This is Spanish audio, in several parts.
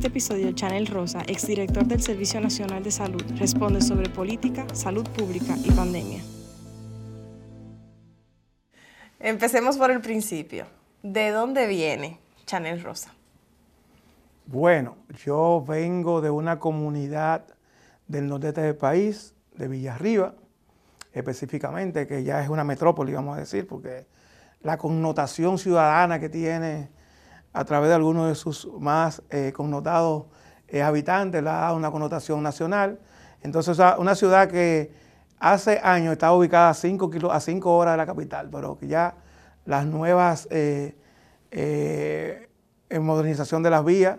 este episodio, Chanel Rosa, exdirector del Servicio Nacional de Salud, responde sobre política, salud pública y pandemia. Empecemos por el principio. ¿De dónde viene Chanel Rosa? Bueno, yo vengo de una comunidad del nordeste del país, de Villarriba, específicamente, que ya es una metrópoli, vamos a decir, porque la connotación ciudadana que tiene a través de algunos de sus más eh, connotados eh, habitantes, le ha dado una connotación nacional. Entonces, una ciudad que hace años estaba ubicada a 5 a cinco horas de la capital, pero que ya las nuevas eh, en modernización de las vías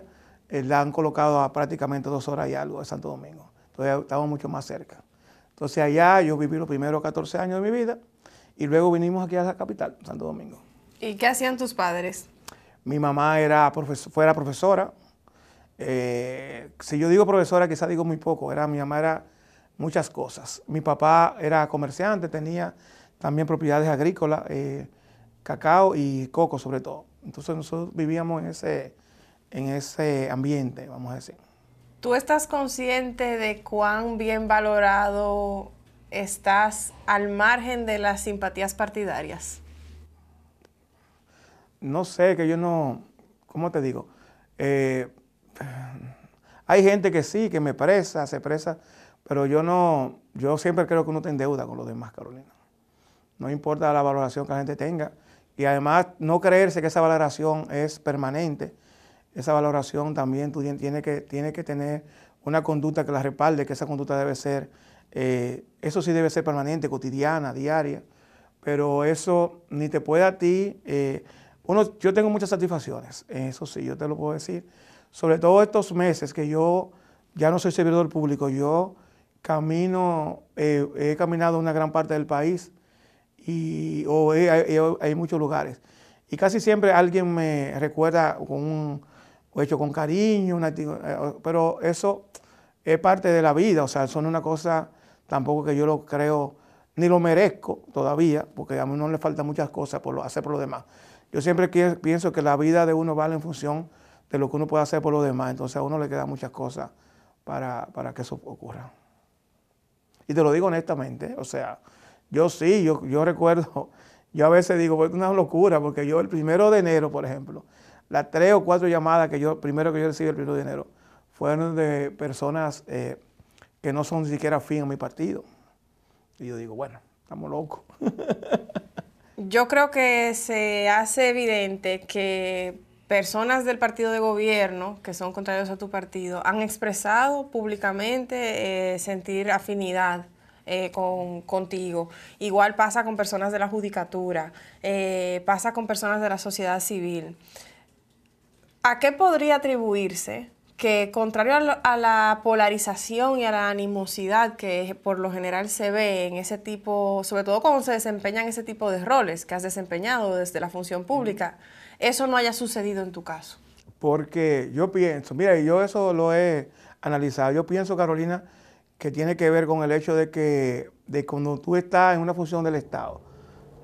la han colocado a prácticamente dos horas y algo de Santo Domingo. Entonces, estamos mucho más cerca. Entonces, allá yo viví los primeros 14 años de mi vida y luego vinimos aquí a la capital, Santo Domingo. ¿Y qué hacían tus padres? Mi mamá era profesora. Eh, si yo digo profesora, quizá digo muy poco. Era, mi mamá era muchas cosas. Mi papá era comerciante, tenía también propiedades agrícolas, eh, cacao y coco sobre todo. Entonces nosotros vivíamos en ese, en ese ambiente, vamos a decir. ¿Tú estás consciente de cuán bien valorado estás al margen de las simpatías partidarias? No sé, que yo no, ¿cómo te digo? Eh, hay gente que sí, que me presa, se presa, pero yo no, yo siempre creo que uno está en deuda con los demás, Carolina. No importa la valoración que la gente tenga. Y además, no creerse que esa valoración es permanente. Esa valoración también tú tienes que, que tener una conducta que la respalde, que esa conducta debe ser, eh, eso sí debe ser permanente, cotidiana, diaria. Pero eso ni te puede a ti... Eh, uno, yo tengo muchas satisfacciones, eso sí, yo te lo puedo decir. Sobre todo estos meses que yo ya no soy servidor público, yo camino, eh, he caminado una gran parte del país y o hay muchos lugares. Y casi siempre alguien me recuerda con un hecho con cariño, eh, pero eso es parte de la vida, o sea, son una cosa tampoco que yo lo creo, ni lo merezco todavía, porque a mí no le faltan muchas cosas por hacer por lo demás. Yo siempre pienso que la vida de uno vale en función de lo que uno puede hacer por los demás. Entonces a uno le quedan muchas cosas para, que eso ocurra. Y te lo digo honestamente, o sea, yo sí, yo, yo recuerdo, yo a veces digo, es una locura, porque yo el primero de enero, por ejemplo, las tres o cuatro llamadas que yo, primero que yo recibí el primero de enero, fueron de personas eh, que no son ni siquiera afín a mi partido. Y yo digo, bueno, estamos locos. Yo creo que se hace evidente que personas del partido de gobierno, que son contrarios a tu partido, han expresado públicamente eh, sentir afinidad eh, con, contigo. Igual pasa con personas de la judicatura, eh, pasa con personas de la sociedad civil. ¿A qué podría atribuirse que contrario a, la polarización y a la animosidad que por lo general se ve en ese tipo, sobre todo cuando se desempeñan ese tipo de roles que has desempeñado desde la función pública, eso no haya sucedido en tu caso? Porque yo pienso, mira, yo eso lo he analizado, yo pienso, Carolina, que tiene que ver con el hecho de que de cuando tú estás en una función del Estado,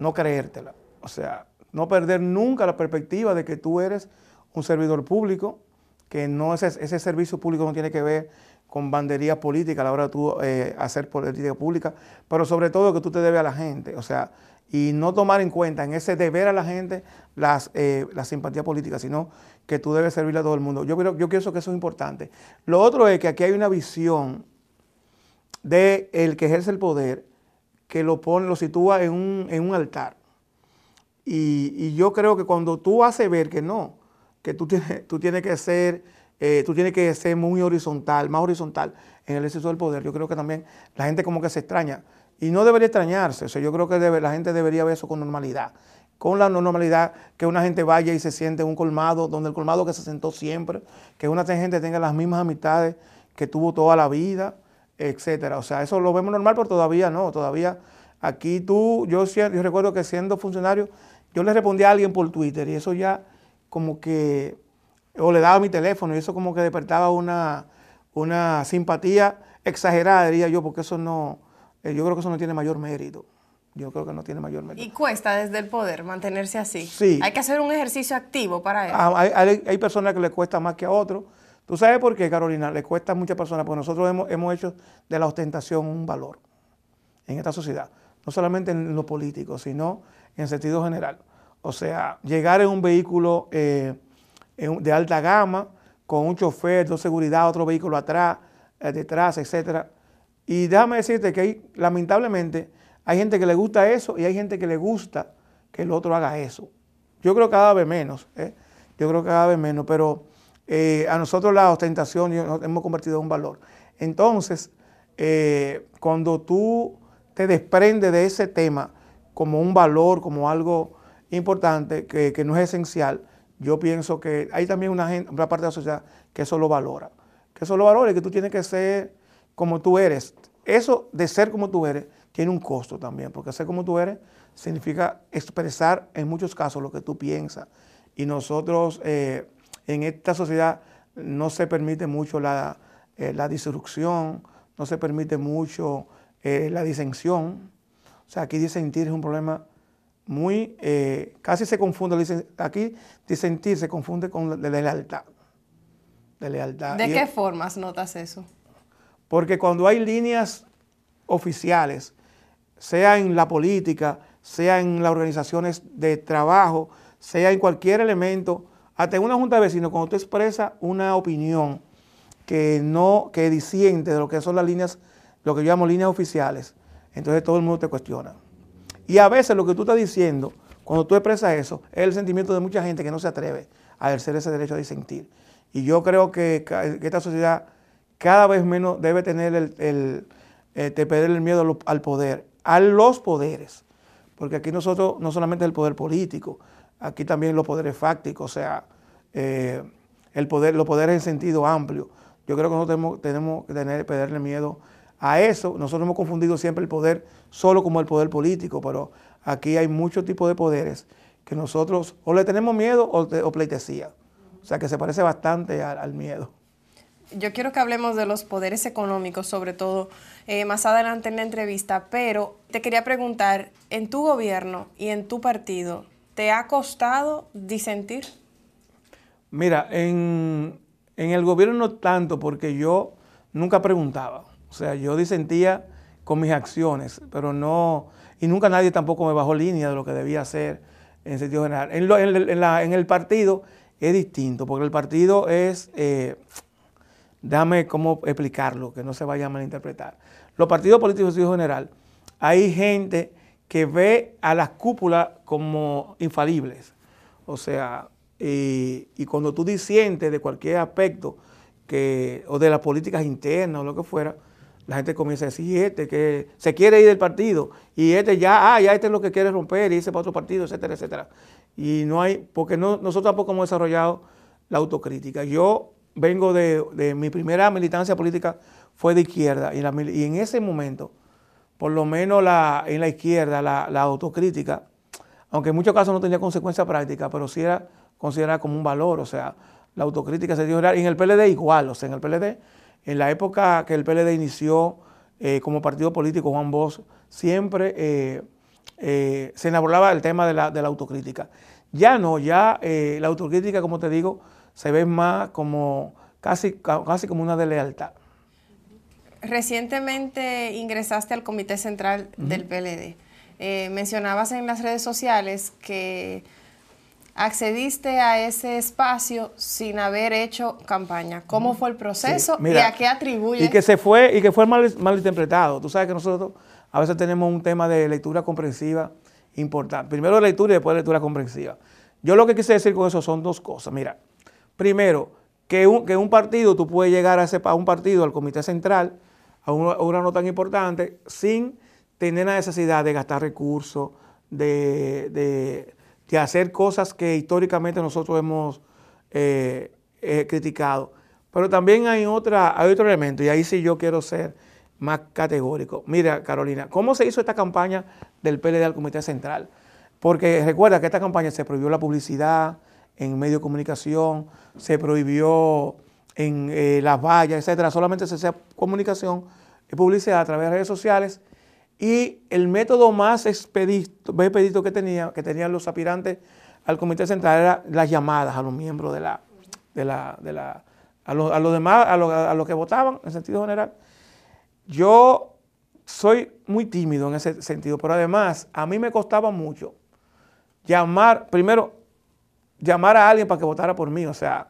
no creértela, o sea, no perder nunca la perspectiva de que tú eres un servidor público, que no ese, ese servicio público no tiene que ver con bandería política a la hora de tú eh, hacer política pública, pero sobre todo que tú te debes a la gente, o sea, y no tomar en cuenta en ese deber a la gente las, eh, la simpatía política, sino que tú debes servirle a todo el mundo. Yo, creo, yo pienso que eso es importante. Lo otro es que aquí hay una visión de el que ejerce el poder que lo pone, lo sitúa en un, en un altar. Y, y yo creo que cuando tú haces ver que no, que tú tienes, tú tienes que ser, eh, tú tienes que ser muy horizontal, más horizontal en el ejercicio del poder. Yo creo que también la gente como que se extraña. Y no debería extrañarse. O sea, yo creo que la gente debería ver eso con normalidad. Con la normalidad que una gente vaya y se siente en un colmado, donde el colmado que se sentó siempre, que una gente tenga las mismas amistades que tuvo toda la vida, etcétera. O sea, eso lo vemos normal, pero todavía no. Todavía aquí tú, yo, yo recuerdo que siendo funcionario, yo le respondí a alguien por Twitter y eso ya como que, o le daba mi teléfono y eso como que despertaba una, una simpatía exagerada, diría yo, porque eso no, eh, yo creo que eso no tiene mayor mérito. Yo creo que no tiene mayor mérito. Y cuesta desde el poder mantenerse así. Sí. Hay que hacer un ejercicio activo para eso. Ah, hay, hay, personas que le cuesta más que a otros. ¿Tú sabes por qué, Carolina? Le cuesta a muchas personas, porque nosotros hemos, hemos hecho de la ostentación un valor en esta sociedad. No solamente en lo político, sino en sentido general. O sea, llegar en un vehículo eh, de alta gama, con un chofer, dos seguridad, otro vehículo atrás, eh, detrás, etc. Y déjame decirte que hay, lamentablemente hay gente que le gusta eso y hay gente que le gusta que el otro haga eso. Yo creo que cada vez menos, ¿eh? yo creo que cada vez menos, pero a nosotros la ostentación nos hemos convertido en un valor. Entonces, cuando tú te desprendes de ese tema como un valor, como algo importante que, no es esencial, yo pienso que hay también una, una, parte de la sociedad que eso lo valora. Que eso lo valora y que tú tienes que ser como tú eres. Eso de ser como tú eres tiene un costo también, porque ser como tú eres significa expresar en muchos casos lo que tú piensas. Y nosotros eh, en esta sociedad no se permite mucho la, eh, la disrupción, no se permite mucho eh, la disensión. O sea, aquí disentir es un problema muy, eh, casi se confunde, aquí disentir se confunde con la, lealtad. De lealtad. ¿De qué formas notas eso? Porque cuando hay líneas oficiales, sea en la política, sea en las organizaciones de trabajo, sea en cualquier elemento, hasta en una junta de vecinos, cuando tú expresas una opinión que no, que disiente de lo que son las líneas, lo que yo llamo líneas oficiales, entonces todo el mundo te cuestiona. Y a veces lo que tú estás diciendo, cuando tú expresas eso, es el sentimiento de mucha gente que no se atreve a ejercer ese derecho a disentir. Y yo creo que, esta sociedad cada vez menos debe tener el, el, perder el miedo al poder, a los poderes. Porque aquí nosotros no solamente el poder político, aquí también los poderes fácticos, o sea, eh, el poder, los poderes en sentido amplio. Yo creo que nosotros tenemos, que tener, perderle miedo a eso. Nosotros hemos confundido siempre el poder solo como el poder político, pero aquí hay muchos tipos de poderes que nosotros o le tenemos miedo o, pleitesía. O sea que se parece bastante al, miedo. Yo quiero que hablemos de los poderes económicos, sobre todo eh, más adelante en la entrevista, pero te quería preguntar, en tu gobierno y en tu partido, ¿te ha costado disentir? Mira, en, en el gobierno no tanto, porque yo nunca preguntaba. O sea, yo disentía con mis acciones, pero no, y nunca nadie tampoco me bajó línea de lo que debía hacer en sentido general. En, el partido es distinto, porque el partido es, eh, dame cómo explicarlo, que no se vaya a malinterpretar. Los partidos políticos en sentido general, hay gente que ve a las cúpulas como infalibles. O sea, y, y cuando tú disientes de cualquier aspecto que, o de las políticas internas o lo que fuera, la gente comienza a decir, este que se quiere ir del partido, y este ya, ah, ya este es lo que quiere romper, y irse para otro partido, etcétera, etcétera. Y no hay, porque no, nosotros tampoco hemos desarrollado la autocrítica. Yo vengo de, mi primera militancia política fue de izquierda, y, en ese momento, por lo menos la, en la izquierda, la, autocrítica, aunque en muchos casos no tenía consecuencia práctica, pero sí era considerada como un valor, o sea, la autocrítica se dio y en el PLD igual, o sea, en el PLD en la época que el PLD inició eh, como partido político, Juan Bosch, siempre eh, eh, se enamoraba del tema de la, autocrítica. Ya no, ya la autocrítica, como te digo, se ve más como casi, casi como una deslealtad. Recientemente ingresaste al Comité Central del PLD. mencionabas en las redes sociales que accediste a ese espacio sin haber hecho campaña. ¿Cómo fue el proceso y a qué atribuye? Y que se fue, y que fue mal, interpretado. Tú sabes que nosotros a veces tenemos un tema de lectura comprensiva importante. Primero lectura y después lectura comprensiva. Yo lo que quise decir con eso son dos cosas. Mira, primero, que un, que un partido, tú puedes llegar a, ese, a un partido, al comité central, a una, a una no tan importante, sin tener la necesidad de gastar recursos, de de hacer cosas que históricamente nosotros hemos eh, eh, criticado. Pero también hay, otra, hay otro elemento, y ahí sí yo quiero ser más categórico. Mira, Carolina, ¿cómo se hizo esta campaña del PLD al Comité Central? Porque recuerda que esta campaña se prohibió la publicidad en medios de comunicación, se prohibió en eh, las vallas, etcétera. Solamente se hacía comunicación y publicidad a través de redes sociales y el método más expedito, que, tenía, que tenían los aspirantes al comité central era las llamadas a los miembros de la, de la, a los demás, a los que votaban en sentido general. Yo soy muy tímido en ese sentido, pero además a mí me costaba mucho llamar, primero, llamar a alguien para que votara por mí. O sea,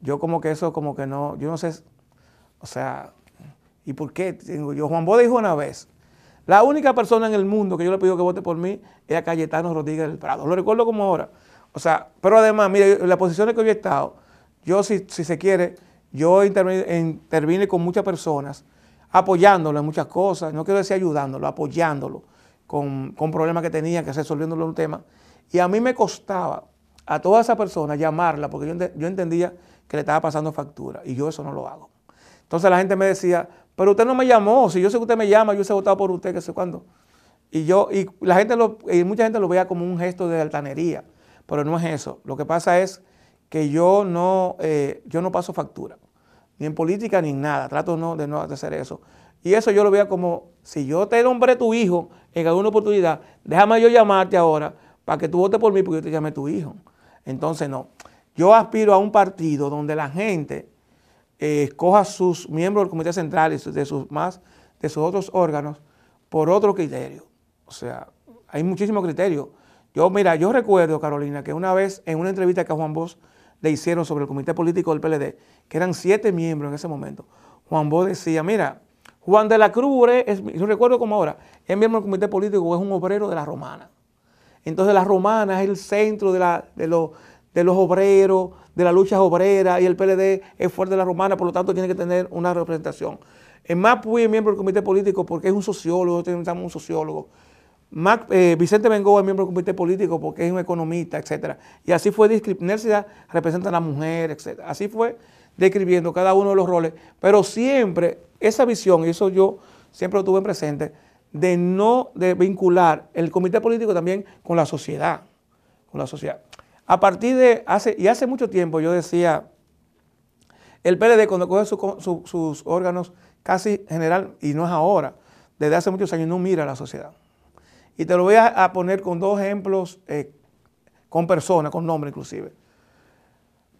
yo como que eso, como que no, yo no sé, o sea, ¿y por qué? Yo, Juan Boda dijo una vez, la única persona en el mundo que yo le pido que vote por mí es a Cayetano Rodríguez del Prado. Lo recuerdo como ahora. O sea, pero además, mire, en las posiciones que yo he estado, yo si, si se quiere, yo intervine con muchas personas apoyándolo en muchas cosas, no quiero decir ayudándolo, apoyándolo con, problemas que tenía, que resolviéndolo un tema. Y a mí me costaba a toda esa persona llamarla, porque yo, entendía que le estaba pasando factura, y yo eso no lo hago. Entonces la gente me decía, pero usted no me llamó, si yo sé que usted me llama, yo he votado por usted, que sé cuándo. Y yo, y la gente lo, y mucha gente lo veía como un gesto de altanería, pero no es eso. Lo que pasa es que yo no, eh, yo no paso factura ni en política ni en nada. Trato no, de no hacer eso. Y eso yo lo veía como, si yo te nombré tu hijo en alguna oportunidad, déjame yo llamarte ahora para que tú votes por mí porque yo te llame tu hijo. Entonces no. Yo aspiro a un partido donde la gente eh, escoja sus miembros del comité central y de sus más de sus otros órganos por otro criterio. O sea, hay muchísimos criterios. Yo, mira, yo recuerdo, Carolina, que una vez en una entrevista que a Juan Bosch le hicieron sobre el comité político del PLD, que eran siete miembros en ese momento, Juan Bosch decía, mira, Juan de la Cruz, es, yo recuerdo como ahora, es miembro del comité político, es un obrero de la romana. Entonces la romana es el centro de, la, de, de los obreros, de la lucha obrera, y el PLD es fuerte de la romana, por lo tanto tiene que tener una representación. En Mapuy es miembro del comité político porque es un sociólogo, tenemos un sociólogo. Eh, Vicente Bengoa es miembro del comité político porque es un economista, etc. Y así fue Nercia representa a la mujer, etc. Así fue describiendo cada uno de los roles, pero siempre esa visión, y eso yo siempre lo tuve presente, de no de vincular el comité político también con la sociedad, con la sociedad. A partir de hace, y hace mucho tiempo yo decía, el PLD cuando coge sus órganos casi general, y no es ahora, desde hace muchos años no mira a la sociedad. Y te lo voy a, poner con dos ejemplos, eh, con personas, con nombre inclusive.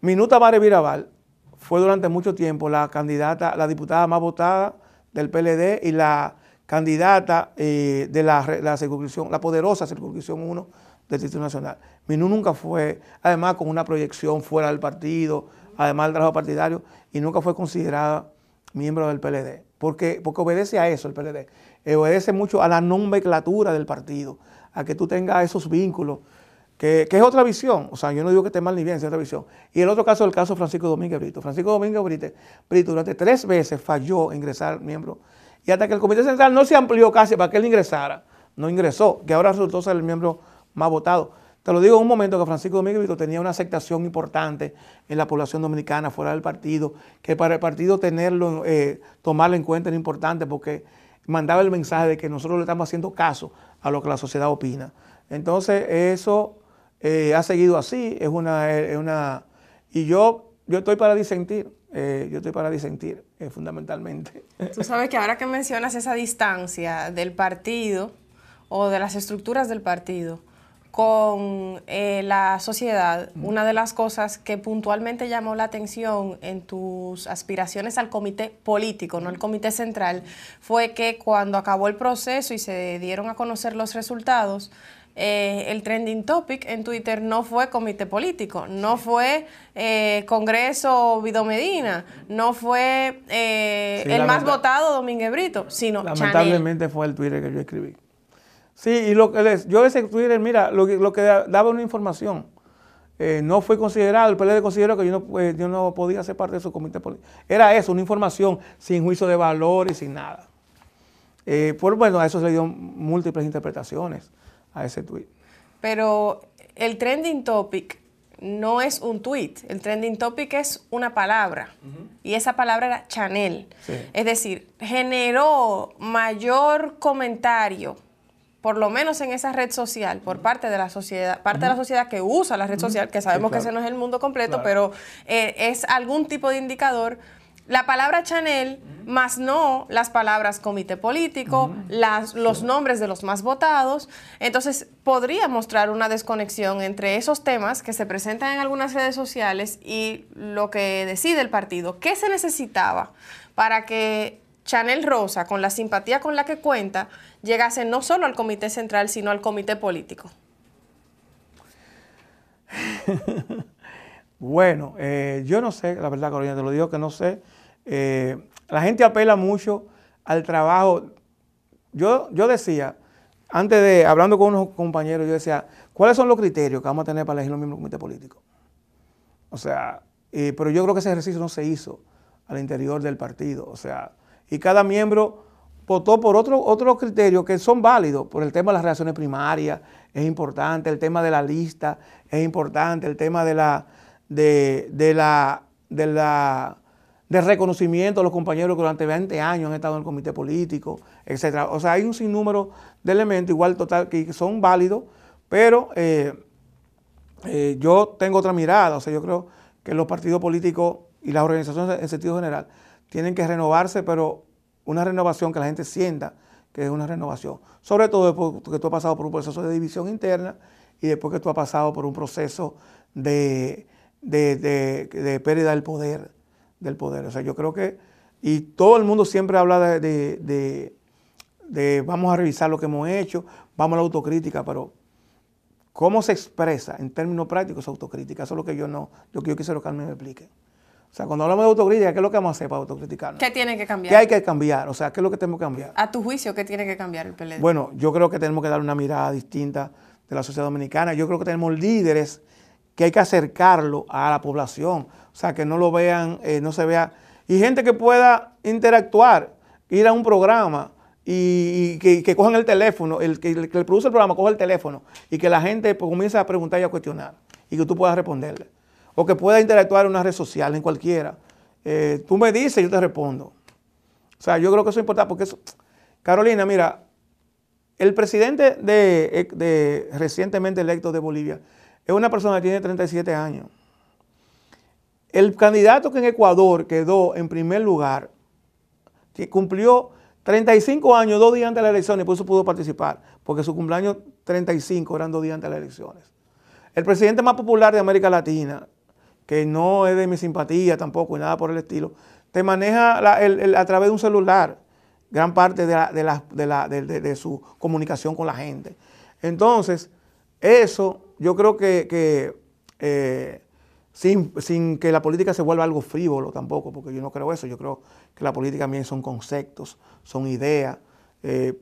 Minuta Mare Virabal fue durante mucho tiempo la candidata, la diputada más votada del PLD y la candidata eh, de la, la, circunscripción, la poderosa circunscripción 1 del Distrito Nacional. Minú nunca fue, además con una proyección fuera del partido, además del trabajo partidario, y nunca fue considerada miembro del PLD, porque, porque obedece a eso el PLD. Eh, obedece mucho a la nomenclatura del partido, a que tú tengas esos vínculos, que, es otra visión. O sea, yo no digo que esté mal ni bien, es otra visión. Y el otro caso es el caso Francisco Domínguez Brito. Francisco Domínguez Brito, durante tres veces falló ingresar miembro, y hasta que el Comité Central no se amplió casi para que él ingresara, no ingresó, que ahora resultó ser el miembro más votado. Te lo digo en un momento que Francisco Domínguez Brito tenía una aceptación importante en la población dominicana, fuera del partido, que para el partido tenerlo, eh, tomarlo en cuenta era importante porque mandaba el mensaje de que nosotros le estamos haciendo caso a lo que la sociedad opina. Entonces, eso eh, ha seguido así, es una, una y yo, yo estoy para disentir, eh, yo estoy para disentir, eh, fundamentalmente. Tú sabes que ahora que mencionas esa distancia del partido o de las estructuras del partido, con eh, la sociedad, una de las cosas que puntualmente llamó la atención en tus aspiraciones al comité político, no al comité central, fue que cuando acabó el proceso y se dieron a conocer los resultados, eh, el trending topic en Twitter no fue comité político, no fue eh, Congreso Vido Medina, no fue el más votado Domínguez Brito, sino Lamentablemente fue el Twitter que yo escribí. Sí, y lo que les, yo ese Twitter, mira, lo que, lo que daba una información. Eh, no fue considerado, el PLD consideró que yo no, eh, yo no podía ser parte de su comité político. Era eso, una información sin juicio de valor y sin nada. Eh, por, bueno, a eso se le dio múltiples interpretaciones a ese tweet. Pero el trending topic no es un tweet, el trending topic es una palabra. Y esa palabra era Chanel. Es decir, generó mayor comentario por lo menos en esa red social, por parte de la sociedad, parte de la sociedad que usa la red social, que sabemos que ese no es el mundo completo, pero eh, es algún tipo de indicador. La palabra Chanel, más no las palabras comité político, las, los nombres de los más votados. Entonces, podría mostrar una desconexión entre esos temas que se presentan en algunas redes sociales y lo que decide el partido. ¿Qué se necesitaba para que Chanel Rosa, con la simpatía con la que cuenta, llegase no solo al comité central, sino al comité político? bueno, eh, yo no sé, la verdad, Carolina, te lo digo que no sé. Eh, la gente apela mucho al trabajo. Yo, yo decía, antes de, hablando con unos compañeros, yo decía, ¿cuáles son los criterios que vamos a tener para elegir los mismos comités políticos? O sea, eh, pero yo creo que ese ejercicio no se hizo al interior del partido. O sea, y cada miembro votó por otros otro criterios que son válidos, por el tema de las relaciones primarias, es importante, el tema de la lista es importante, el tema de la, de, de la de reconocimiento a los compañeros que durante 20 años han estado en el comité político, etc. O sea, hay un sinnúmero de elementos, igual total, que son válidos, pero eh, eh, yo tengo otra mirada. O sea, yo creo que los partidos políticos y las organizaciones en sentido general tienen que renovarse, pero una renovación que la gente sienta que es una renovación. Sobre todo después que tú has pasado por un proceso de división interna y después que tú has pasado por un proceso de, de pérdida del poder del poder. O sea, yo creo que, y todo el mundo siempre habla de, vamos a revisar lo que hemos hecho, vamos a la autocrítica, pero ¿cómo se expresa en términos prácticos esa autocrítica? Eso es lo que yo no, lo que yo quisiera que Carmen me explique. O sea, cuando hablamos de autocrítica, ¿qué es lo que vamos a hacer para autocriticarnos? ¿Qué tiene que cambiar? ¿Qué hay que cambiar? O sea, ¿qué es lo que tenemos que cambiar? A tu juicio, ¿qué tiene que cambiar el PLD? Bueno, yo creo que tenemos que dar una mirada distinta de la sociedad dominicana. Yo creo que tenemos líderes que hay que acercarlo a la población. O sea, que no lo vean, eh, no se vea. Y gente que pueda interactuar, ir a un programa y, que, cojan el teléfono, el que, el que, produce el programa coja el teléfono y que la gente pues, comience a preguntar y a cuestionar y que tú puedas responderle. O que pueda interactuar en una red social, en cualquiera. Eh, tú me dices, yo te respondo. O sea, yo creo que eso es importante porque eso... Carolina, mira, el presidente de, de recientemente electo de Bolivia es una persona que tiene 37 años. El candidato que en Ecuador quedó en primer lugar, que cumplió 35 años, dos días antes de las elecciones, por eso pudo participar, porque su cumpleaños 35 eran dos días antes de las elecciones. El presidente más popular de América Latina, que no es de mi simpatía tampoco y nada por el estilo, te maneja a través de un celular gran parte de, su comunicación con la gente. Entonces, eso yo creo que, eh, sin, que la política se vuelva algo frívolo tampoco, porque yo no creo eso, yo creo que la política también son conceptos, son ideas. Eh,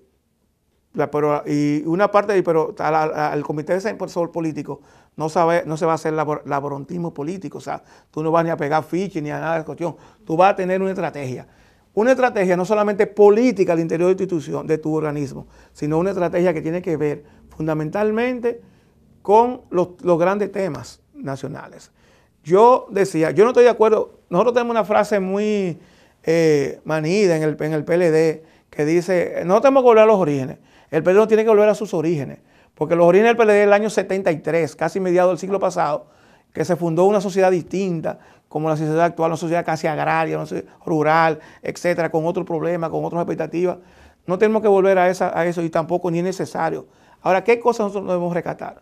pero, y una parte, pero al, comité de político no, sabe, no se va a hacer laborantismo político, o sea, tú no vas ni a pegar fiches ni a nada de cuestión, tú vas a tener una estrategia. Una estrategia no solamente política al interior de tu institución, de tu organismo, sino una estrategia que tiene que ver fundamentalmente con los, grandes temas nacionales. Yo decía, yo no estoy de acuerdo, nosotros tenemos una frase muy eh, manida en el, en el PLD que dice, no tenemos que volver a los orígenes, el PLD no tiene que volver a sus orígenes, porque los orígenes del PLD es el año 73, casi mediado del siglo pasado, que se fundó una sociedad distinta, como la sociedad actual, una sociedad casi agraria, una sociedad rural, etcétera, con otros problemas, con otras expectativas. No tenemos que volver a eso y tampoco ni es necesario. Ahora, ¿qué cosas nosotros debemos rescatar?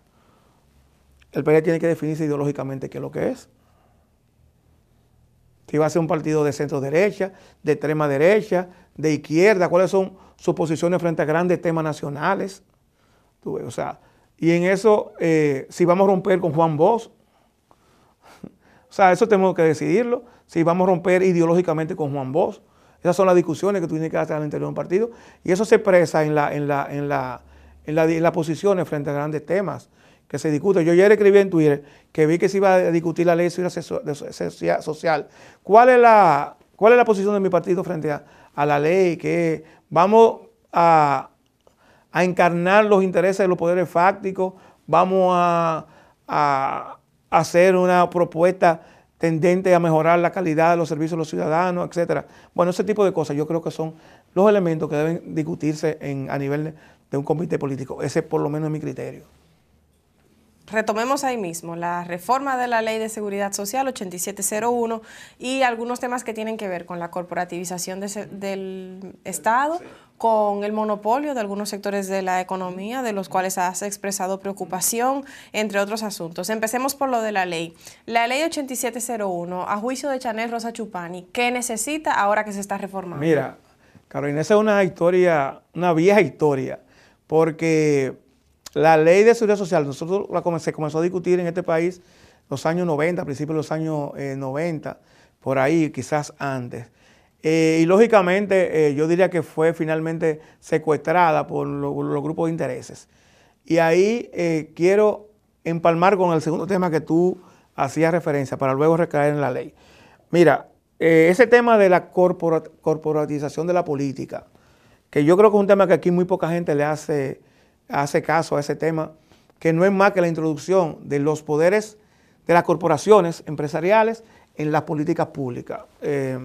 el PLD tiene que definirse ideológicamente qué es lo que es. Si va a ser un partido de centro derecha, de extrema derecha, de izquierda, cuáles son sus posiciones frente a grandes temas nacionales. O sea, y en eso, eh, si vamos a romper con Juan Bosch, o sea, eso tenemos que decidirlo, si vamos a romper ideológicamente con Juan Bosch. Esas son las discusiones que tú tienes que hacer al interior de un partido. Y eso se expresa en, la, en, la, en, la, en las posiciones frente a grandes temas que se discute. Yo ayer escribí en Twitter que vi que se iba a discutir la ley de social. ¿Cuál es la, cuál es la posición de mi partido frente a, la ley? Que vamos a, encarnar los intereses de los poderes fácticos, vamos a, hacer una propuesta tendente a mejorar la calidad de los servicios de los ciudadanos, etcétera. Bueno, ese tipo de cosas yo creo que son los elementos que deben discutirse en, a nivel de un comité político. Ese por lo menos es mi criterio. Retomemos ahí mismo la reforma de la Ley de Seguridad Social 8701 y algunos temas que tienen que ver con la corporativización del Estado, con el monopolio de algunos sectores de la economía, de los cuales has expresado preocupación, entre otros asuntos. Empecemos por lo de la ley. La ley 8701, a juicio de Chanel Rosa Chupani, ¿qué necesita ahora que se está reformando? Mira, Carolina, esa es una historia, una vieja historia, porque la ley de seguridad social, nosotros la se comenzó a discutir en este país los años 90, a principios de los años 90, eh, por ahí, quizás antes. Eh, y lógicamente eh, yo diría que fue finalmente secuestrada por los grupos de intereses. Y ahí quiero empalmar con el segundo tema que tú hacías referencia para luego recaer en la ley. Mira, ese tema de la corporatización de la política, que yo creo que es un tema que aquí muy poca gente le hace hace caso a ese tema, que no es más que la introducción de los poderes de las corporaciones empresariales en las políticas públicas eh,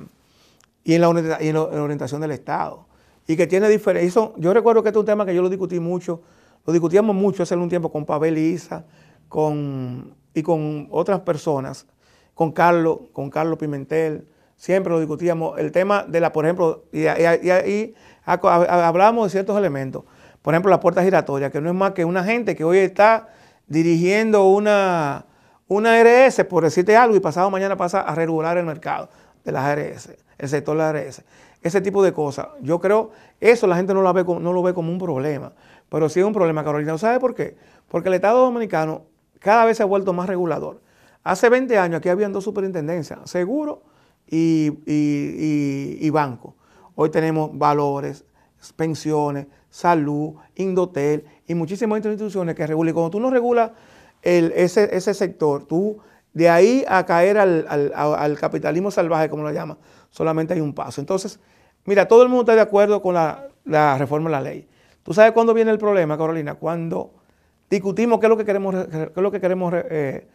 y, en la, orientación del Estado. Y que tiene diferencia. Yo recuerdo que este es un tema que yo lo discutí mucho, lo discutíamos mucho hace un tiempo con Pavel y Isa con, y con otras personas, con Carlos, con Carlos Pimentel, siempre lo discutíamos. El tema de la, por ejemplo, y, y, hablamos de ciertos elementos por ejemplo, la puerta giratoria, que no es más que una gente que hoy está dirigiendo una, una ARS, por decirte algo, y pasado mañana pasa a regular el mercado de las ARS, el sector de las ARS. Ese tipo de cosas. Yo creo, eso la gente no, lo ve como un problema, pero sí es un problema, Carolina. ¿Sabe por qué? Porque el Estado Dominicano cada vez se ha vuelto más regulador. Hace 20 años aquí habían dos superintendencias, seguro y, y banco. Hoy tenemos valores, pensiones, salud, Indotel y muchísimas instituciones que regulan. Y cuando tú no regulas ese, sector, tú de ahí a caer al, capitalismo salvaje, como lo llaman, solamente hay un paso. Entonces, mira, todo el mundo está de acuerdo con la, reforma de la ley. ¿Tú sabes cuándo viene el problema, Carolina? Cuando discutimos qué es lo que queremos, qué es lo que queremos eh,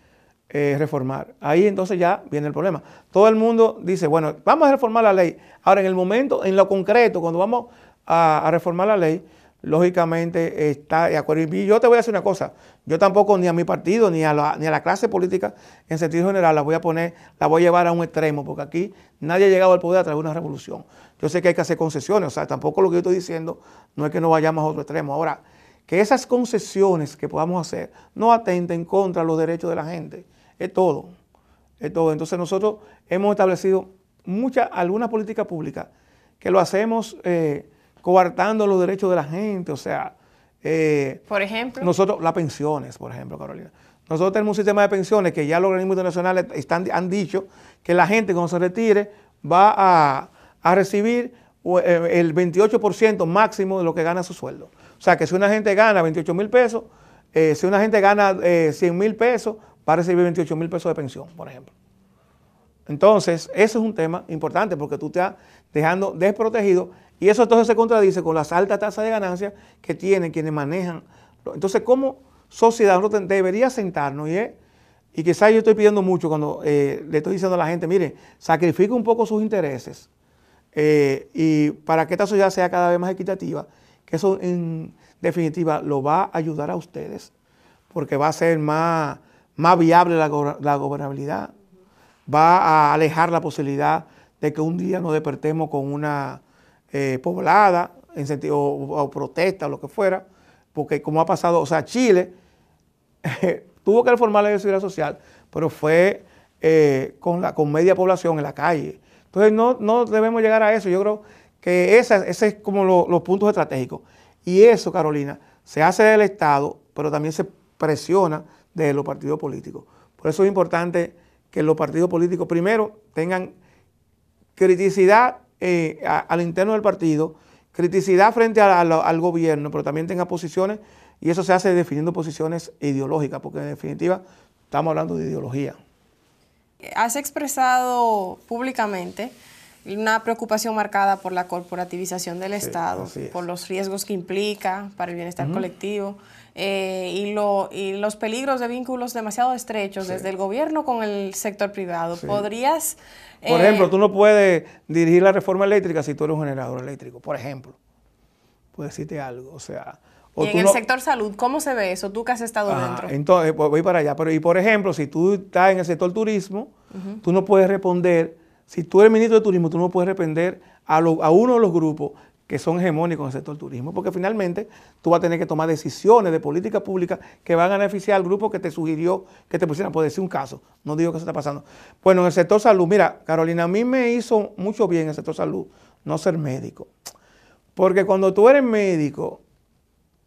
eh, reformar. Ahí entonces ya viene el problema. Todo el mundo dice, bueno, vamos a reformar la ley. Ahora, en el momento, en lo concreto, cuando vamos a, reformar la ley, lógicamente está de acuerdo. Y yo te voy a decir una cosa, yo tampoco ni a mi partido ni a la, ni a la clase política en sentido general la voy a poner, la voy a llevar a un extremo, porque aquí nadie ha llegado al poder a través de una revolución. Yo sé que hay que hacer concesiones, o sea, tampoco lo que yo estoy diciendo no es que no vayamos a otro extremo. Ahora, que esas concesiones que podamos hacer no atenten contra los derechos de la gente, es todo, es todo. Entonces nosotros hemos establecido muchas, algunas políticas públicas que lo hacemos... Eh, coartando los derechos de la gente, o sea... Eh, por ejemplo. Nosotros, las pensiones, por ejemplo, Carolina. Nosotros tenemos un sistema de pensiones que ya los organismos internacionales están, han dicho que la gente cuando se retire va a, recibir eh, el 28% máximo de lo que gana su sueldo. O sea que si una gente gana 28 mil pesos, eh, si una gente gana 100 mil pesos, va a recibir 28 mil pesos de pensión, por ejemplo. Entonces, eso es un tema importante porque tú estás dejando desprotegido y eso entonces se contradice con las altas tasas de ganancia que tienen quienes manejan. Entonces, como sociedad nosotros debería sentarnos y, y quizás yo estoy pidiendo mucho cuando eh, le estoy diciendo a la gente, mire, sacrifique un poco sus intereses eh, y para que esta sociedad sea cada vez más equitativa, que eso en definitiva lo va a ayudar a ustedes, porque va a ser más, más viable la, la gobernabilidad, va a alejar la posibilidad de que un día nos despertemos con una eh, poblada, en sentido, o, protesta, o lo que fuera, porque como ha pasado, o sea, Chile tuvo que reformar la seguridad social, pero fue eh, con, la, con media población en la calle. Entonces no, no debemos llegar a eso. Yo creo que ese, ese es como los puntos estratégicos. Y eso, Carolina, se hace del Estado, pero también se presiona de los partidos políticos. Por eso es importante que los partidos políticos primero tengan criticidad eh, al interno del partido, criticidad frente al gobierno, pero también tenga posiciones, y eso se hace definiendo posiciones ideológicas, porque en definitiva estamos hablando de ideología. Has expresado públicamente una preocupación marcada por la corporativización del Estado, por los riesgos que implica para el bienestar colectivo. Eh, y, lo, y, los peligros de vínculos demasiado estrechos desde el gobierno con el sector privado. ¿Podrías por ejemplo, eh, tú no puedes dirigir la reforma eléctrica si tú eres un generador eléctrico, por ejemplo. Puedes decirte algo, o sea, y en el sector salud, ¿cómo se ve eso? Tú que has estado dentro. Entonces, pues, voy para allá. Pero, y por ejemplo, si tú estás en el sector turismo, tú no puedes responder, si tú eres ministro de turismo, tú no puedes responder a, a uno de los grupos que son hegemónicos en el sector turismo, porque finalmente tú vas a tener que tomar decisiones de política pública que van a beneficiar al grupo que te sugirió que te pusieran, por decir un caso, no digo que eso está pasando. Bueno, en el sector salud, mira, Carolina, a mí me hizo mucho bien en el sector salud no ser médico, porque cuando tú eres médico,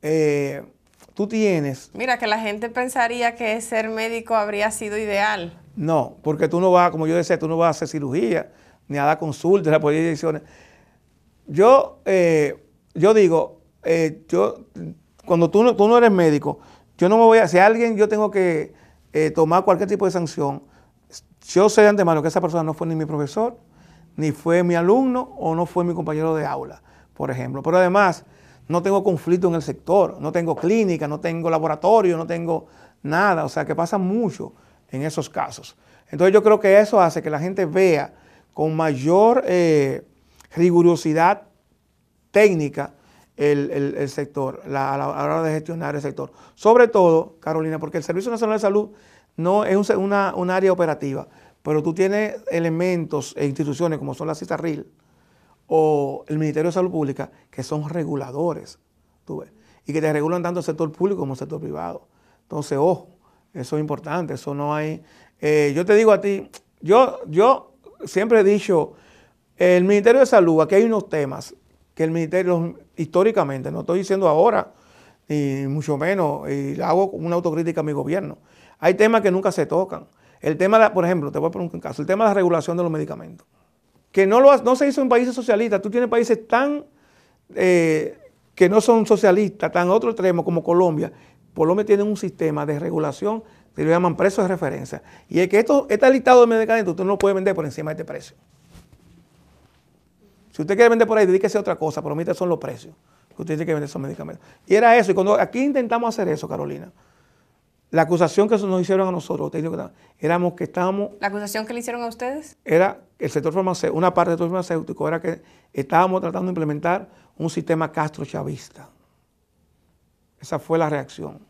eh, tú tienes... Mira, que la gente pensaría que ser médico habría sido ideal. No, porque tú no vas, como yo decía, tú no vas a hacer cirugía, ni a dar consultas, a poner decisiones yo, eh, yo digo, eh, yo, cuando tú no, tú no eres médico, yo no me voy a, si alguien yo tengo que eh, tomar cualquier tipo de sanción, yo sé de antemano que esa persona no fue ni mi profesor, ni fue mi alumno o no fue mi compañero de aula, por ejemplo. Pero además, no tengo conflicto en el sector, no tengo clínica, no tengo laboratorio, no tengo nada, o sea que pasa mucho en esos casos. Entonces yo creo que eso hace que la gente vea con mayor rigurosidad técnica el, sector, a la hora de gestionar el sector. Sobre todo, Carolina, porque el Servicio Nacional de Salud no es una, área operativa, pero tú tienes elementos e instituciones como son la CISARRIL o el Ministerio de Salud Pública que son reguladores, tú y que te regulan tanto el sector público como el sector privado. Entonces, ojo, eso es importante, eso no hay... Eh, yo te digo a ti, yo, yo siempre he dicho el Ministerio de Salud, aquí hay unos temas que el Ministerio, históricamente, no estoy diciendo ahora, ni mucho menos, y hago una autocrítica a mi gobierno. Hay temas que nunca se tocan. El tema, por ejemplo, te voy a poner un caso, el tema de la regulación de los medicamentos, que no, lo, no se hizo en países socialistas. Tú tienes países tan, eh, que no son socialistas, tan otro extremo como Colombia. Colombia tiene un sistema de regulación que lo llaman precios de referencia. Y es que esto, este listado de medicamentos tú no lo puedes vender por encima de este precio. Si usted quiere vender por ahí, dedíquese a otra cosa, pero mire, son los precios que usted tiene que vender esos medicamentos. Y era eso. Y cuando aquí intentamos hacer eso, Carolina, la acusación que nos hicieron a nosotros, éramos que estábamos... ¿La acusación que le hicieron a ustedes? Era el sector farmacéutico, una parte del sector farmacéutico era que estábamos tratando de implementar un sistema castro-chavista. Esa fue la reacción.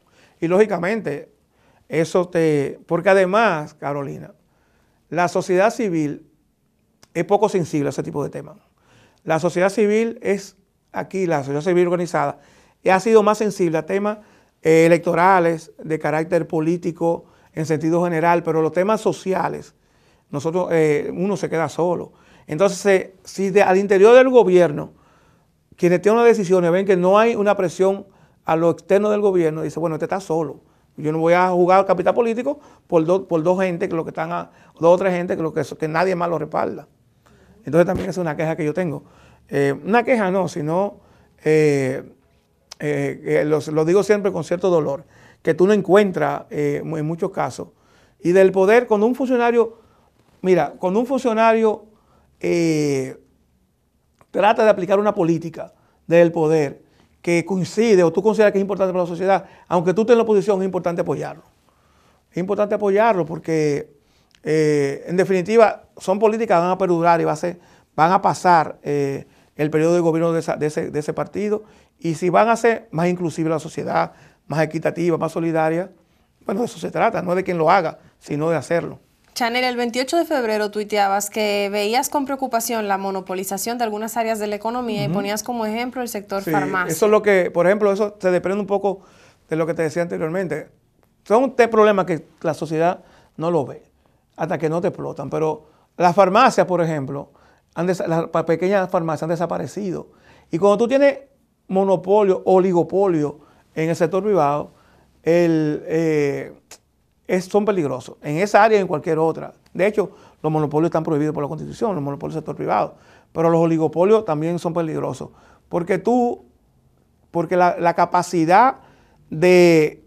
Y lógicamente, eso te... Porque además, Carolina, la sociedad civil es poco sensible a ese tipo de temas. La sociedad civil es aquí, la sociedad civil organizada, ha sido más sensible a temas eh, electorales de carácter político en sentido general, pero los temas sociales, nosotros, eh, uno se queda solo. Entonces, si al interior del gobierno, quienes tienen las decisiones ven que no hay una presión a lo externo del gobierno, dice, bueno, este está solo. Yo no voy a jugar capital político por, por dos gente, que lo que están a, dos o tres gente que, lo que, que nadie más lo respalda. Entonces también es una queja que yo tengo. Eh, una queja no, sino, eh, eh, lo, digo siempre con cierto dolor, que tú no encuentras en muchos casos. Y del poder, cuando un funcionario, mira, cuando un funcionario trata de aplicar una política del poder que coincide o tú consideras que es importante para la sociedad, aunque tú estés en la oposición, es importante apoyarlo. Es importante apoyarlo porque eh, en definitiva, son políticas que van a perdurar y va a ser, van a pasar eh, el periodo de gobierno de, ese, partido. Y si van a ser más inclusiva la sociedad, más equitativa, más solidaria, bueno, de eso se trata, no de quien lo haga, sino de hacerlo. Chanel, el 28 de febrero tuiteabas que veías con preocupación la monopolización de algunas áreas de la economía y ponías como ejemplo el sector farmacia. Eso es lo que, por ejemplo, eso se desprende un poco de lo que te decía anteriormente. Son problemas que la sociedad no lo ve hasta que no te explotan. Pero las farmacias, por ejemplo, las pequeñas farmacias han desaparecido. Y cuando tú tienes monopolio, oligopolio en el sector privado, eh, son peligrosos. En esa área y en cualquier otra. De hecho, los monopolios están prohibidos por la Constitución, los monopolios del sector privado. Pero los oligopolios también son peligrosos. Porque tú, porque la capacidad de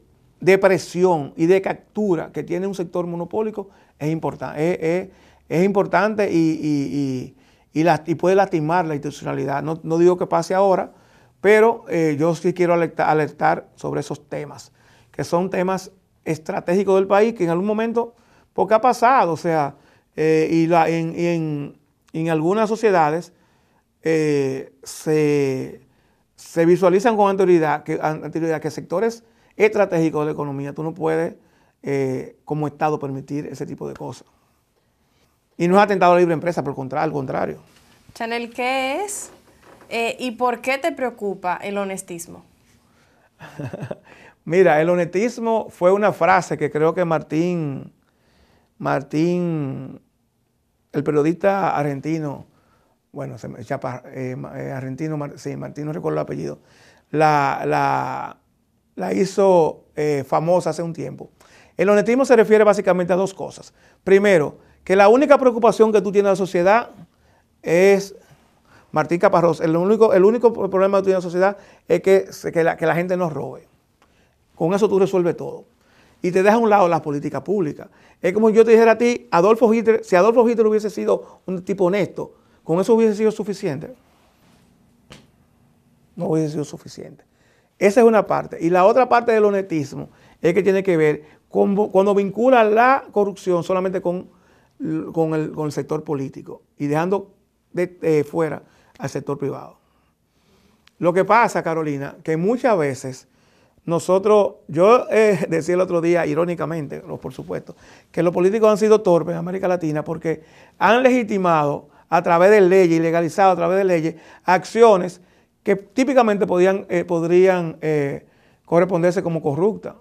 de presión y de captura que tiene un sector monopólico es, importante es, importante y, y, puede lastimar la institucionalidad. No, digo que pase ahora, pero eh, yo sí quiero alertar, sobre esos temas, que son temas estratégicos del país que en algún momento, porque ha pasado, o sea, eh, y, la, en, en, algunas sociedades eh, se se visualizan con anterioridad que, anterioridad que sectores estratégicos de la economía tú no puedes como Estado permitir ese tipo de cosas. Y no es atentado a la libre empresa, por al contrario. Chanel, ¿qué es eh, y por qué te preocupa el honestismo? Mira, el honestismo fue una frase que creo que Martín, Martín, el periodista argentino, bueno, se me, eh, eh, argentino, sí, Martín no recuerdo el apellido, la, la, hizo famosa hace un tiempo. El honestismo se refiere básicamente a dos cosas. Primero, que la única preocupación que tú tienes en la sociedad es, Martín Caparrós, el único, el único problema que tú tienes en la sociedad es que, que, la, gente no robe. Con eso tú resuelves todo. Y te deja a un lado las políticas públicas. Es como yo te dijera a ti, Adolfo Hitler, si Adolfo Hitler hubiese sido un tipo honesto, con eso hubiese sido suficiente. No hubiese sido suficiente. Esa es una parte. Y la otra parte del honestismo es que tiene que ver cuando vincula la corrupción solamente con, con, el, sector político y dejando de, fuera al sector privado. Lo que pasa, Carolina, que muchas veces nosotros, yo eh, decía el otro día, irónicamente, por supuesto, que los políticos han sido torpes en América Latina porque han legitimado a través de leyes y legalizado a través de leyes acciones que típicamente podían, eh, podrían eh, corresponderse como corruptas.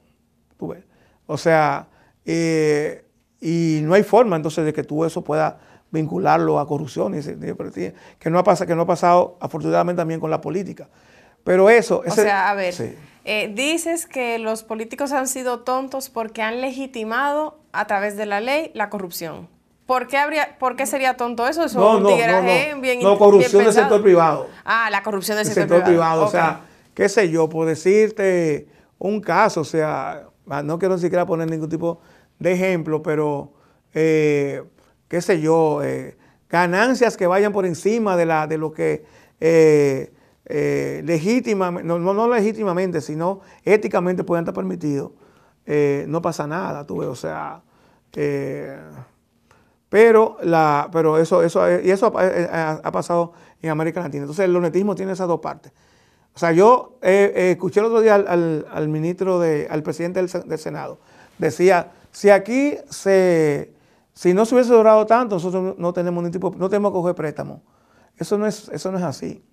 O sea, eh, y no hay forma entonces de que tú eso puedas vincularlo a corrupción, que no, ha pasado, que no ha pasado afortunadamente también con la política. Pero eso... o sea, a ver, eh, dices que los políticos han sido tontos porque han legitimado a través de la ley la corrupción. ¿Por qué, habría, ¿Por qué sería tonto eso? Eso no, no, no, bien No, corrupción del sector privado. Ah, la corrupción del sector, sector, privado. O sea, qué sé yo, por decirte un caso, o sea, Ah, no quiero ni siquiera poner ningún tipo de ejemplo, pero eh, qué sé yo, eh, ganancias que vayan por encima de, la, de lo que eh, legítimamente, no, no, legítimamente, sino éticamente pueden estar permitidos, no pasa nada, tú ves, o sea, pero, la, pero eso, eso, y eso ha, pasado en América Latina. Entonces el honetismo tiene esas dos partes. O sea, yo eh, eh, escuché el otro día al, ministro, de, al presidente del, Senado, decía, si aquí se, si no se hubiese durado tanto, nosotros no tenemos ningún tipo, no tenemos que coger préstamo. Eso no es, eso no es así.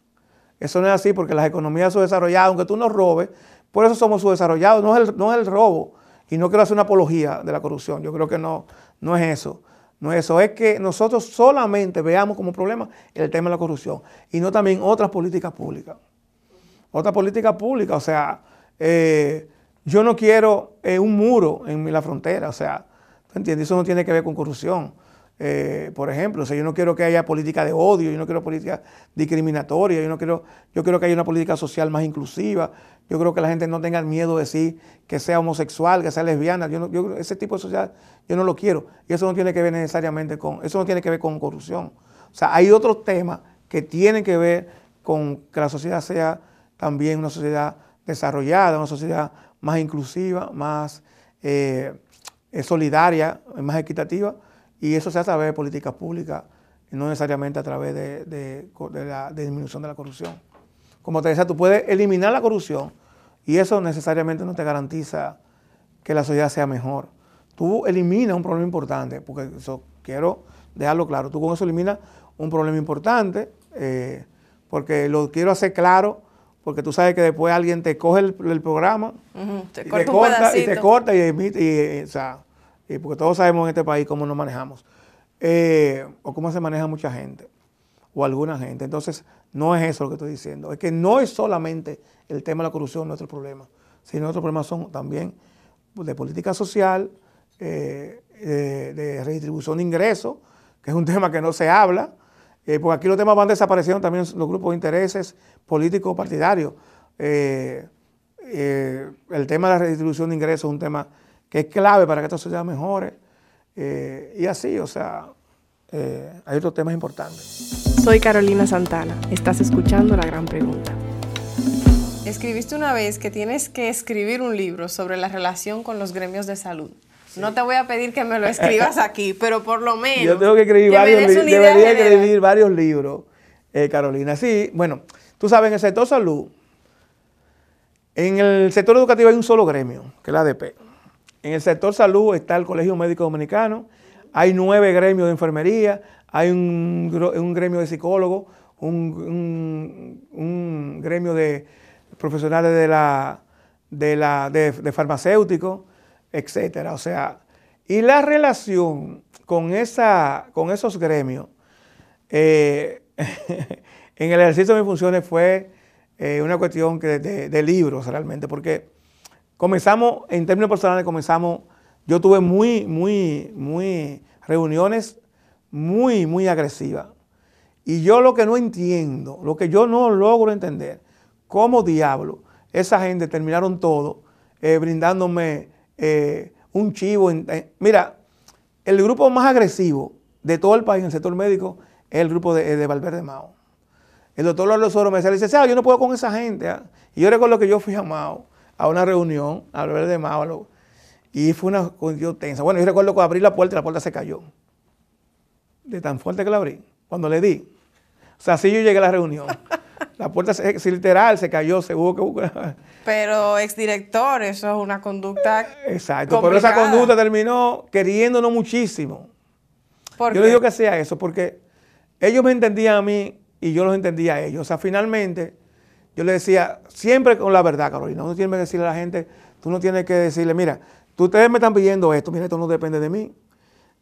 Eso no es así porque las economías subdesarrolladas, aunque tú nos robes, por eso somos subdesarrollados, no es el, no es el robo. Y no quiero hacer una apología de la corrupción, yo creo que no, no es eso. No es eso, es que nosotros solamente veamos como problema el tema de la corrupción y no también otras políticas públicas otra política pública. O sea, eh, yo no quiero eh, un muro en la frontera, o sea, ¿tú entiendes? Eso no tiene que ver con corrupción. Eh, por ejemplo, o sea, yo no quiero que haya política de odio, yo no quiero política discriminatoria, yo no quiero, yo quiero que haya una política social más inclusiva, yo creo que la gente no tenga miedo de decir que sea homosexual, que sea lesbiana, yo, ese tipo de sociedad yo no lo quiero. Y eso no tiene que ver necesariamente con, eso no tiene que ver con corrupción. O sea, hay otros temas que tienen que ver con que la sociedad sea también una sociedad desarrollada, una sociedad más inclusiva, más eh, solidaria, más equitativa, y eso se a través de políticas públicas, no necesariamente a través de, la disminución de la corrupción. Como te decía, tú puedes eliminar la corrupción y eso necesariamente no te garantiza que la sociedad sea mejor. Tú eliminas un problema importante, porque eso quiero dejarlo claro, tú con eso eliminas un problema importante, eh, porque lo quiero hacer claro porque tú sabes que después alguien te coge el, programa te y, corta te corta, y te corta y emite, y, porque todos sabemos en este país cómo nos manejamos, eh, o cómo se maneja mucha gente, o alguna gente. Entonces, no es eso lo que estoy diciendo, es que no es solamente el tema de la corrupción nuestro problema, sino nuestros problemas son también de política social, eh, de redistribución de ingresos, que es un tema que no se habla, eh, porque aquí los temas van desapareciendo también los grupos de intereses políticos partidarios. Eh, eh, el tema de la redistribución de ingresos es un tema que es clave para que esta sociedad mejore. y así, o sea, hay otros temas importantes. Soy Carolina Santana. Estás escuchando La Gran Pregunta. Escribiste una vez que tienes que escribir un libro sobre la relación con los gremios de salud. No te voy a pedir que me lo escribas aquí, pero por lo menos. Yo tengo que escribir varios libros. Debería escribir varios libros, eh, Carolina. Sí, bueno, tú sabes, en el sector salud, En el sector educativo hay un solo gremio, que es la ADP. En el sector salud está el Colegio Médico Dominicano, hay nueve gremios de enfermería, hay un, gremio de psicólogos, un, gremio de profesionales de la, de, la, de, farmacéuticos, etcétera. O sea, y la relación con, esa, con esos gremios eh, en el ejercicio de mis funciones fue eh, una cuestión que de, libros realmente, porque comenzamos, en términos personales, comenzamos, yo tuve muy, muy, muy reuniones muy, muy agresivas. Y yo lo que no entiendo, lo que yo no logro entender, cómo diablo esa gente terminaron todo eh, brindándome eh, un chivo. mira, el grupo más agresivo de todo el país en el sector médico es el grupo de, de Valverde Mao. El doctor López Oro me dice, yo no puedo con esa gente. ¿ah?". Y yo recuerdo que yo fui a Mao, a una reunión, a ver de Mao, y fue una condición tensa. Bueno, yo recuerdo que abrí la puerta y la puerta se cayó. De tan fuerte que la abrí, cuando le di. O sea, así yo llegué a la reunión. La puerta, se, literal, se cayó, se hubo que... Pero, exdirector, eso es una conducta Exacto, pero esa conducta terminó queriéndonos muchísimo. yo le digo que hacía eso porque ellos me entendían a mí y yo los entendía a ellos. O sea, finalmente yo le decía, siempre con la verdad, Carolina, no tienes que decirle a la gente, tú no tienes que decirle, mira, tú, ustedes me están pidiendo esto, mira, esto no depende de mí.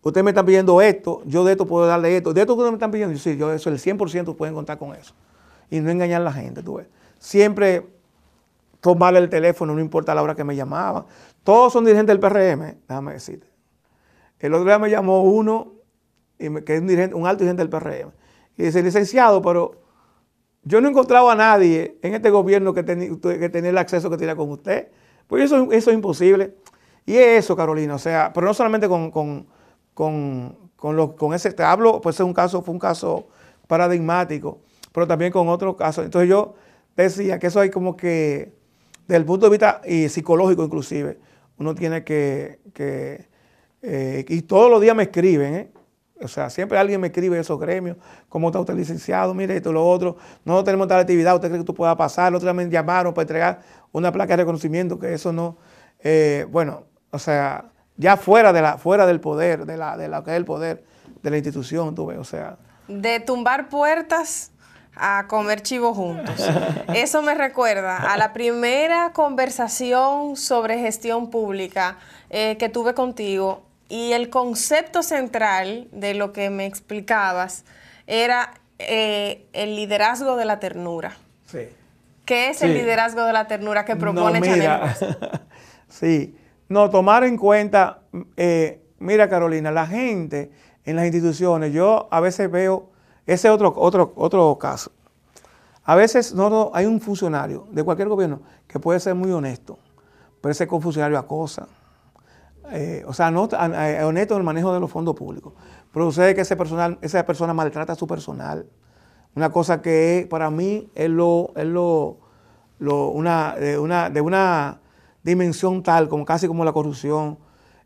Ustedes me están pidiendo esto, yo de esto puedo darle esto. De esto que ustedes me están pidiendo, yo sí, yo eso, el 100% pueden contar con eso. Y no engañar a la gente, tú ves. Siempre tomarle el teléfono, no importa la hora que me llamaban. Todos son dirigentes del PRM, déjame decirte. El otro día me llamó uno, que es un, alto dirigente del PRM. Y dice, licenciado, pero yo no he encontrado a nadie en este gobierno que, tenga el acceso que tiene con usted. Pues eso, eso es imposible. Y es eso, Carolina. O sea, pero no solamente con, con, con, con ese, te hablo, pues es un caso, fue un caso paradigmático, pero también con otros casos. Entonces yo decía que eso hay como que, desde el punto de vista y psicológico inclusive, uno tiene que, que eh, y todos los días me escriben, ¿eh? O sea, siempre alguien me escribe esos gremios, cómo está usted licenciado, mire esto, lo otro, no tenemos tal actividad, usted cree que tú pueda pasar, otros me llamaron para entregar una placa de reconocimiento, que eso no, eh, bueno, o sea, ya fuera, de la, fuera del poder, de, la, de lo que es el poder de la institución, tú ves, o sea. De tumbar puertas a comer chivo juntos. Eso me recuerda a la primera conversación sobre gestión pública eh, que tuve contigo y el concepto central de lo que me explicabas era eh, el liderazgo de la ternura. Sí. ¿Qué es el liderazgo de la ternura que propone no, sí, no, tomar en cuenta, eh, mira Carolina, la gente en las instituciones, yo a veces veo, ese otro, otro, otro caso. A veces no, hay un funcionario de cualquier gobierno que puede ser muy honesto, pero ese funcionario acosa eh, o sea, no eh, honesto en el manejo de los fondos públicos, pero sucede que ese personal, esa persona maltrata a su personal. Una cosa que para mí es lo, es lo, una, de, una, de una dimensión tal, como casi como la corrupción.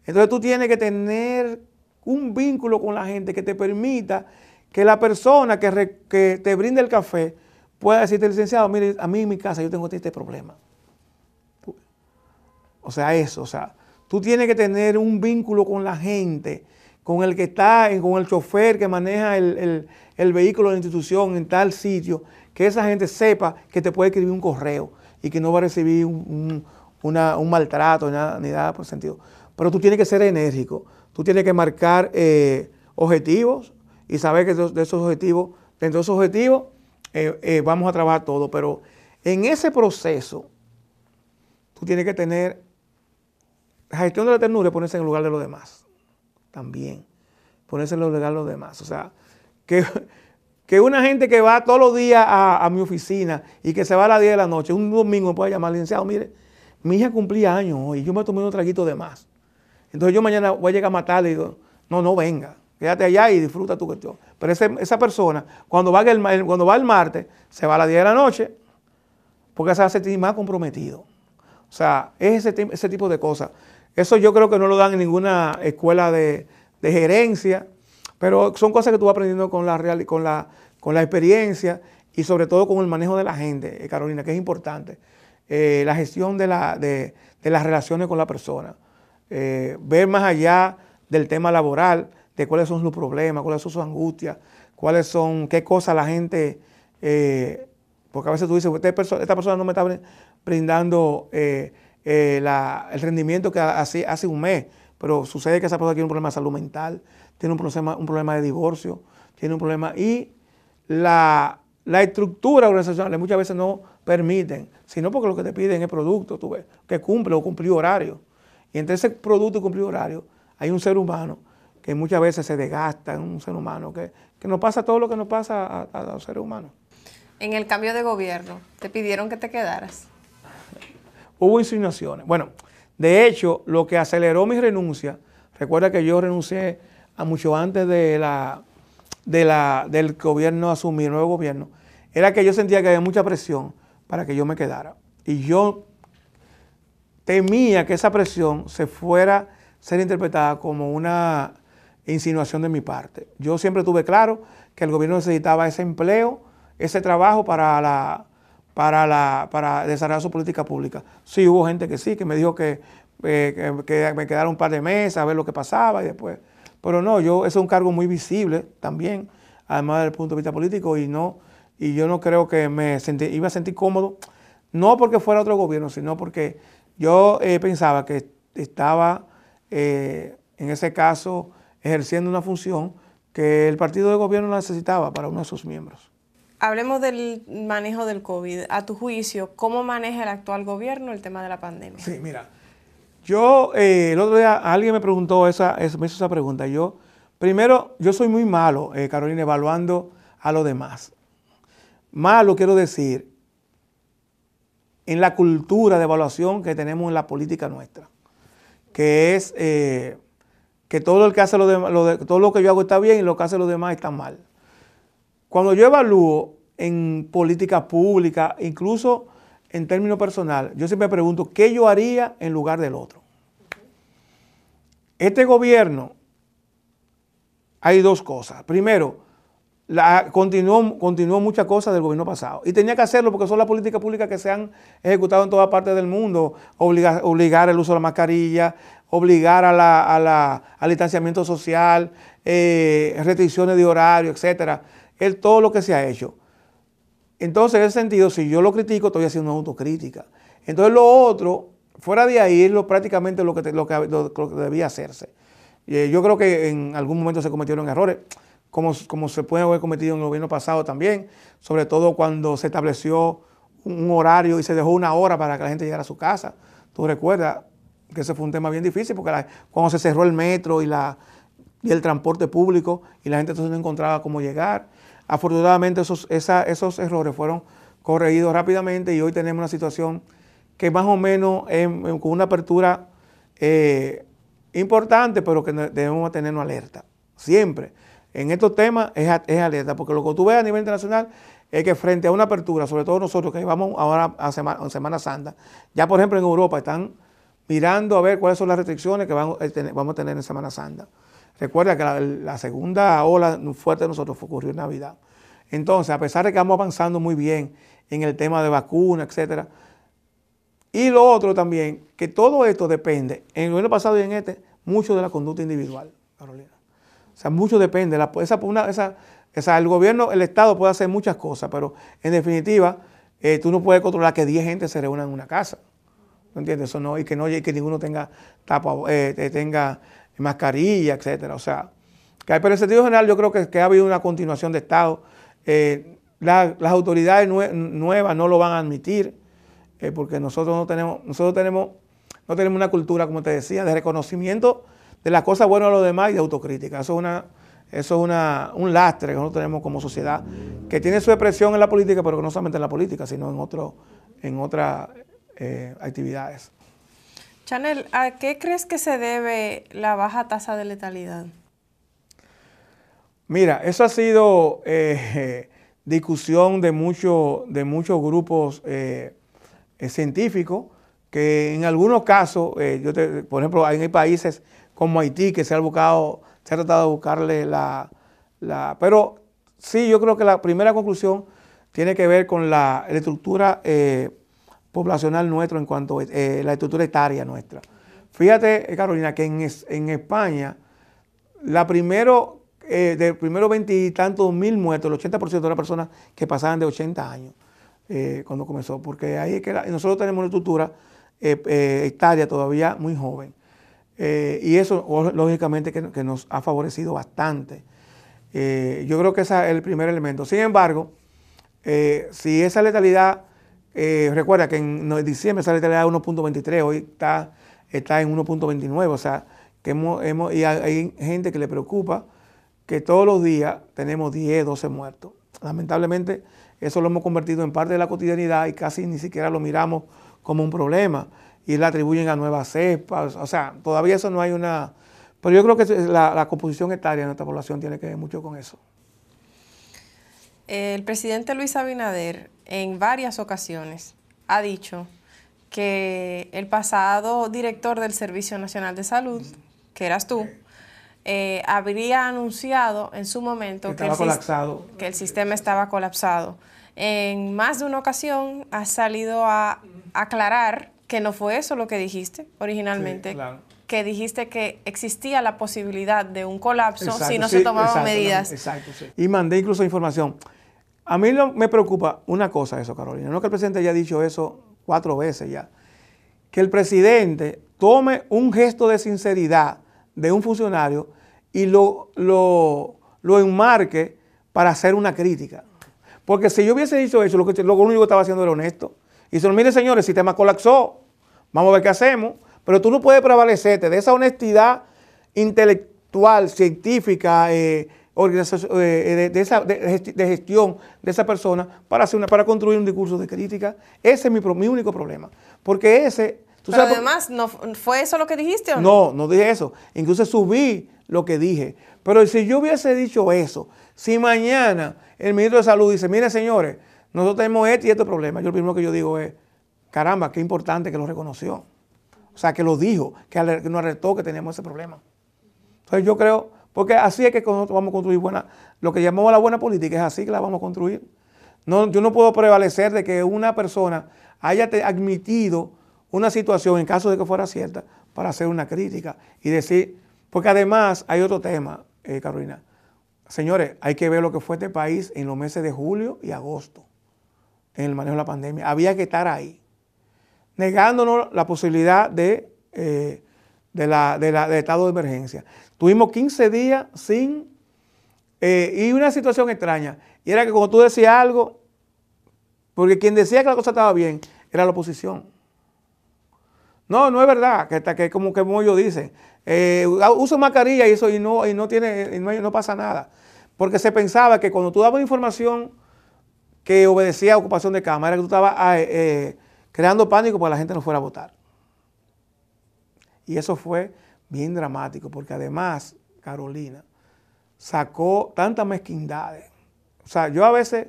Entonces tú tienes que tener un vínculo con la gente que te permita que la persona que, te brinde el café pueda decirte, licenciado, mire, a mí en mi casa yo tengo este problema. O sea, eso, o sea, Tú tienes que tener un vínculo con la gente, con el que está, con el chofer que maneja el, vehículo de la institución en tal sitio, que esa gente sepa que te puede escribir un correo y que no va a recibir un, maltrato ni nada, ni nada por sentido. Pero tú tienes que ser enérgico, tú tienes que marcar eh, objetivos y saber que de, esos objetivos, dentro de esos objetivos, eh, eh, vamos a trabajar todo. Pero en ese proceso, tú tienes que tener la gestión de la ternura es ponerse en el lugar de los demás. También. Ponerse en el lugar de los demás. O sea, que, que una gente que va todos los días a, mi oficina y que se va a las 10 de la noche, un domingo me puede llamar, licenciado, mire, mi hija cumplía años hoy y yo me tomé un traguito de más. Entonces yo mañana voy a llegar a matarle y digo, no, no venga, quédate allá y disfruta tu cuestión. Pero esa persona, cuando va, el, cuando va el martes, se va a las 10 de la noche, porque se hace más comprometido. O sea, es ese, ese tipo de cosas. Eso yo creo que no lo dan en ninguna escuela de, gerencia, pero son cosas que tú vas aprendiendo con la, con, la, con la experiencia y sobre todo con el manejo de la gente, eh, Carolina, que es importante. eh, la gestión de, la, de, las relaciones con la persona, eh, ver más allá del tema laboral, de cuáles son sus problemas, cuáles son sus angustias, cuáles son, qué cosas la gente, eh, porque a veces tú dices, esta persona, no me está brindando el rendimiento que hace, hace un mes, pero sucede que esa persona tiene un problema de salud mental, tiene un problema, un problema de divorcio, tiene un problema y la, estructura organizacional muchas veces no permiten, sino porque lo que te piden es producto, tú ves, que cumple o cumplió horario. Y entre ese producto y cumplir horario hay un ser humano que muchas veces se desgasta, un ser humano que, que nos pasa todo lo que nos pasa a, los seres humanos. En el cambio de gobierno, ¿te pidieron que te quedaras? Hubo insinuaciones. Bueno, de hecho, lo que aceleró mi renuncia, recuerda que yo renuncié a mucho antes de la, de la, del gobierno asumir, el nuevo gobierno, era que yo sentía que había mucha presión para que yo me quedara. Y yo temía que esa presión se fuera a ser interpretada como una insinuación de mi parte. Yo siempre tuve claro que el gobierno necesitaba ese empleo, ese trabajo para, la, para, la, para desarrollar su política pública. Sí, hubo gente que sí, que me dijo que, eh, que me quedara un par de meses a ver lo que pasaba y después pero no, yo, es un cargo muy visible también, además del punto de vista político, y no, y yo no creo que me iba a sentir cómodo, no porque fuera otro gobierno, sino porque yo eh, pensaba que estaba eh, en ese caso ejerciendo una función que el partido de gobierno necesitaba para uno de sus miembros. Hablemos del manejo del COVID. A tu juicio, ¿cómo maneja el actual gobierno el tema de la pandemia? Sí, mira, yo, eh, el otro día alguien me preguntó esa, me hizo esa pregunta. Yo, primero, yo soy muy malo, eh, Carolina, evaluando a los demás. Malo quiero decir en la cultura de evaluación que tenemos en la política nuestra, que es eh, que todo el que hace lo, de, todo lo que yo hago está bien y lo que hace los demás está mal. Cuando yo evalúo en política pública, incluso en términos personales, yo siempre pregunto, ¿qué yo haría en lugar del otro? Este gobierno, hay dos cosas. Primero, la, continuó, continuó muchas cosas del gobierno pasado. Y tenía que hacerlo porque son las políticas públicas que se han ejecutado en todas partes del mundo. Obligar, obligar el uso de la mascarilla, obligar a la, al distanciamiento social, eh, restricciones de horario, etcétera. Es todo lo que se ha hecho. Entonces, en ese sentido, si yo lo critico, estoy haciendo una autocrítica. Entonces, lo otro, fuera de ahí, es lo, prácticamente lo que, lo, que, debía hacerse. Eh, yo creo que en algún momento se cometieron errores, como, como se puede haber cometido en el gobierno pasado también, sobre todo cuando se estableció un horario y se dejó una hora para que la gente llegara a su casa. Tú recuerdas que ese fue un tema bien difícil, porque cuando se cerró el metro y, la, y el transporte público y la gente entonces no encontraba cómo llegar. Afortunadamente esos, esos errores fueron corregidos rápidamente y hoy tenemos una situación que más o menos con una apertura eh, importante, pero que debemos tenernos alerta. Siempre. En estos temas es, alerta, porque lo que tú ves a nivel internacional es que frente a una apertura, sobre todo nosotros que vamos ahora a Semana, Semana Santa, ya por ejemplo en Europa están mirando a ver cuáles son las restricciones que vamos, eh, vamos a tener en Semana Santa. Recuerda que la, segunda ola fuerte de nosotros ocurrió en Navidad. Entonces, a pesar de que vamos avanzando muy bien en el tema de vacunas, etcétera, y lo otro también, que todo esto depende, en el año pasado y en este, mucho de la conducta individual, Carolina. O sea, mucho depende. esa, el gobierno, el Estado puede hacer muchas cosas, pero en definitiva, eh, tú no puedes controlar que 10 gente se reúnan en una casa. ¿No entiendes? Eso no, y que no, y que ninguno tenga tapa, eh, tenga mascarilla, etcétera. O sea, que, pero en sentido general yo creo que, ha habido una continuación de Estado. Eh, las autoridades nuevas no lo van a admitir, eh, porque nosotros no tenemos, nosotros tenemos, no tenemos una cultura, como te decía, de reconocimiento de las cosas buenas de los demás y de autocrítica. Eso es una, eso es una, un lastre que nosotros tenemos como sociedad, que tiene su expresión en la política, pero no solamente en la política, sino en, otro, en otras eh, actividades. Chanel, ¿a qué crees que se debe la baja tasa de letalidad? Mira, eso ha sido eh, discusión de, mucho, de muchos grupos eh, eh, científicos que en algunos casos, yo por ejemplo, hay países como Haití que se ha buscado, se ha tratado de buscarle la, la, Pero sí, yo creo que la primera conclusión tiene que ver con la, estructura poblacional nuestro en cuanto a eh, la estructura etaria nuestra. Fíjate, eh, Carolina, que en, España, la primero, eh, de primero veintitantos mil muertos, el 80% de las personas que pasaban de 80 años cuando comenzó, porque ahí es que nosotros tenemos una estructura etaria todavía muy joven. Y eso, lógicamente, que, nos ha favorecido bastante. yo creo que ese es el primer elemento. Sin embargo, si esa letalidad eh, recuerda que en diciembre sale letalidad 1.23, hoy está, está en 1.29, o sea, que hemos, y hay gente que le preocupa que todos los días tenemos 10, 12 muertos. Lamentablemente, eso lo hemos convertido en parte de la cotidianidad y casi ni siquiera lo miramos como un problema y le atribuyen a nuevas cepas, o sea, todavía eso no hay una... Pero yo creo que la, la composición etaria de nuestra población tiene que ver mucho con eso. El presidente Luis Abinader en varias ocasiones ha dicho que el pasado director del Servicio Nacional de Salud, que eras tú, eh, habría anunciado en su momento que, el, que el sistema estaba colapsado. En más de una ocasión has salido a aclarar que no fue eso lo que dijiste originalmente, que dijiste que existía la posibilidad de un colapso si no se tomaban medidas. exacto, sí. Y mandé incluso información. A mí me preocupa una cosa eso, Carolina, no que el presidente haya dicho eso cuatro veces ya, que el presidente tome un gesto de sinceridad de un funcionario y lo, lo, lo enmarque para hacer una crítica. Porque si yo hubiese dicho eso, lo, que, lo único que estaba haciendo era honesto. Y dice, mire señores, el sistema colapsó, vamos a ver qué hacemos. Pero tú no puedes prevalecerte de esa honestidad intelectual, científica, eh, eh, de, esa, de, gestión de esa persona para, hacer una, para construir un discurso de crítica. Ese es mi, mi único problema. Porque ese... Pero además, ¿no ¿fue eso lo que dijiste o no? No, no dije eso. Incluso subí lo que dije. Pero si yo hubiese dicho eso, si mañana el ministro de Salud dice, mire señores, nosotros tenemos este y este problema, yo lo primero que yo digo es, caramba, qué importante que lo reconoció. O sea, que lo dijo, que nos alertó que teníamos ese problema. Entonces yo creo porque así es que nosotros vamos a construir buena, lo que llamamos la buena política, es así que la vamos a construir. No, yo no puedo prevalecer de que una persona haya admitido una situación, en caso de que fuera cierta, para hacer una crítica y decir, porque además hay otro tema, eh, Carolina. Señores, hay que ver lo que fue este país en los meses de julio y agosto, en el manejo de la pandemia. Había que estar ahí, negándonos la posibilidad de, eh, de, la, de estado de emergencia. Tuvimos 15 días sin... Eh, y una situación extraña. Y era que cuando tú decías algo, porque quien decía que la cosa estaba bien era la oposición. No, no es verdad, que, que como que ellos dicen, eh, uso mascarilla y eso y no, y no tiene, no, pasa nada. Porque se pensaba que cuando tú dabas información que obedecía a ocupación de cámara, que tú estabas ah, eh, creando pánico para que la gente no fuera a votar. Y eso fue bien dramático, porque además Carolina sacó tantas mezquindades. O sea, yo a veces,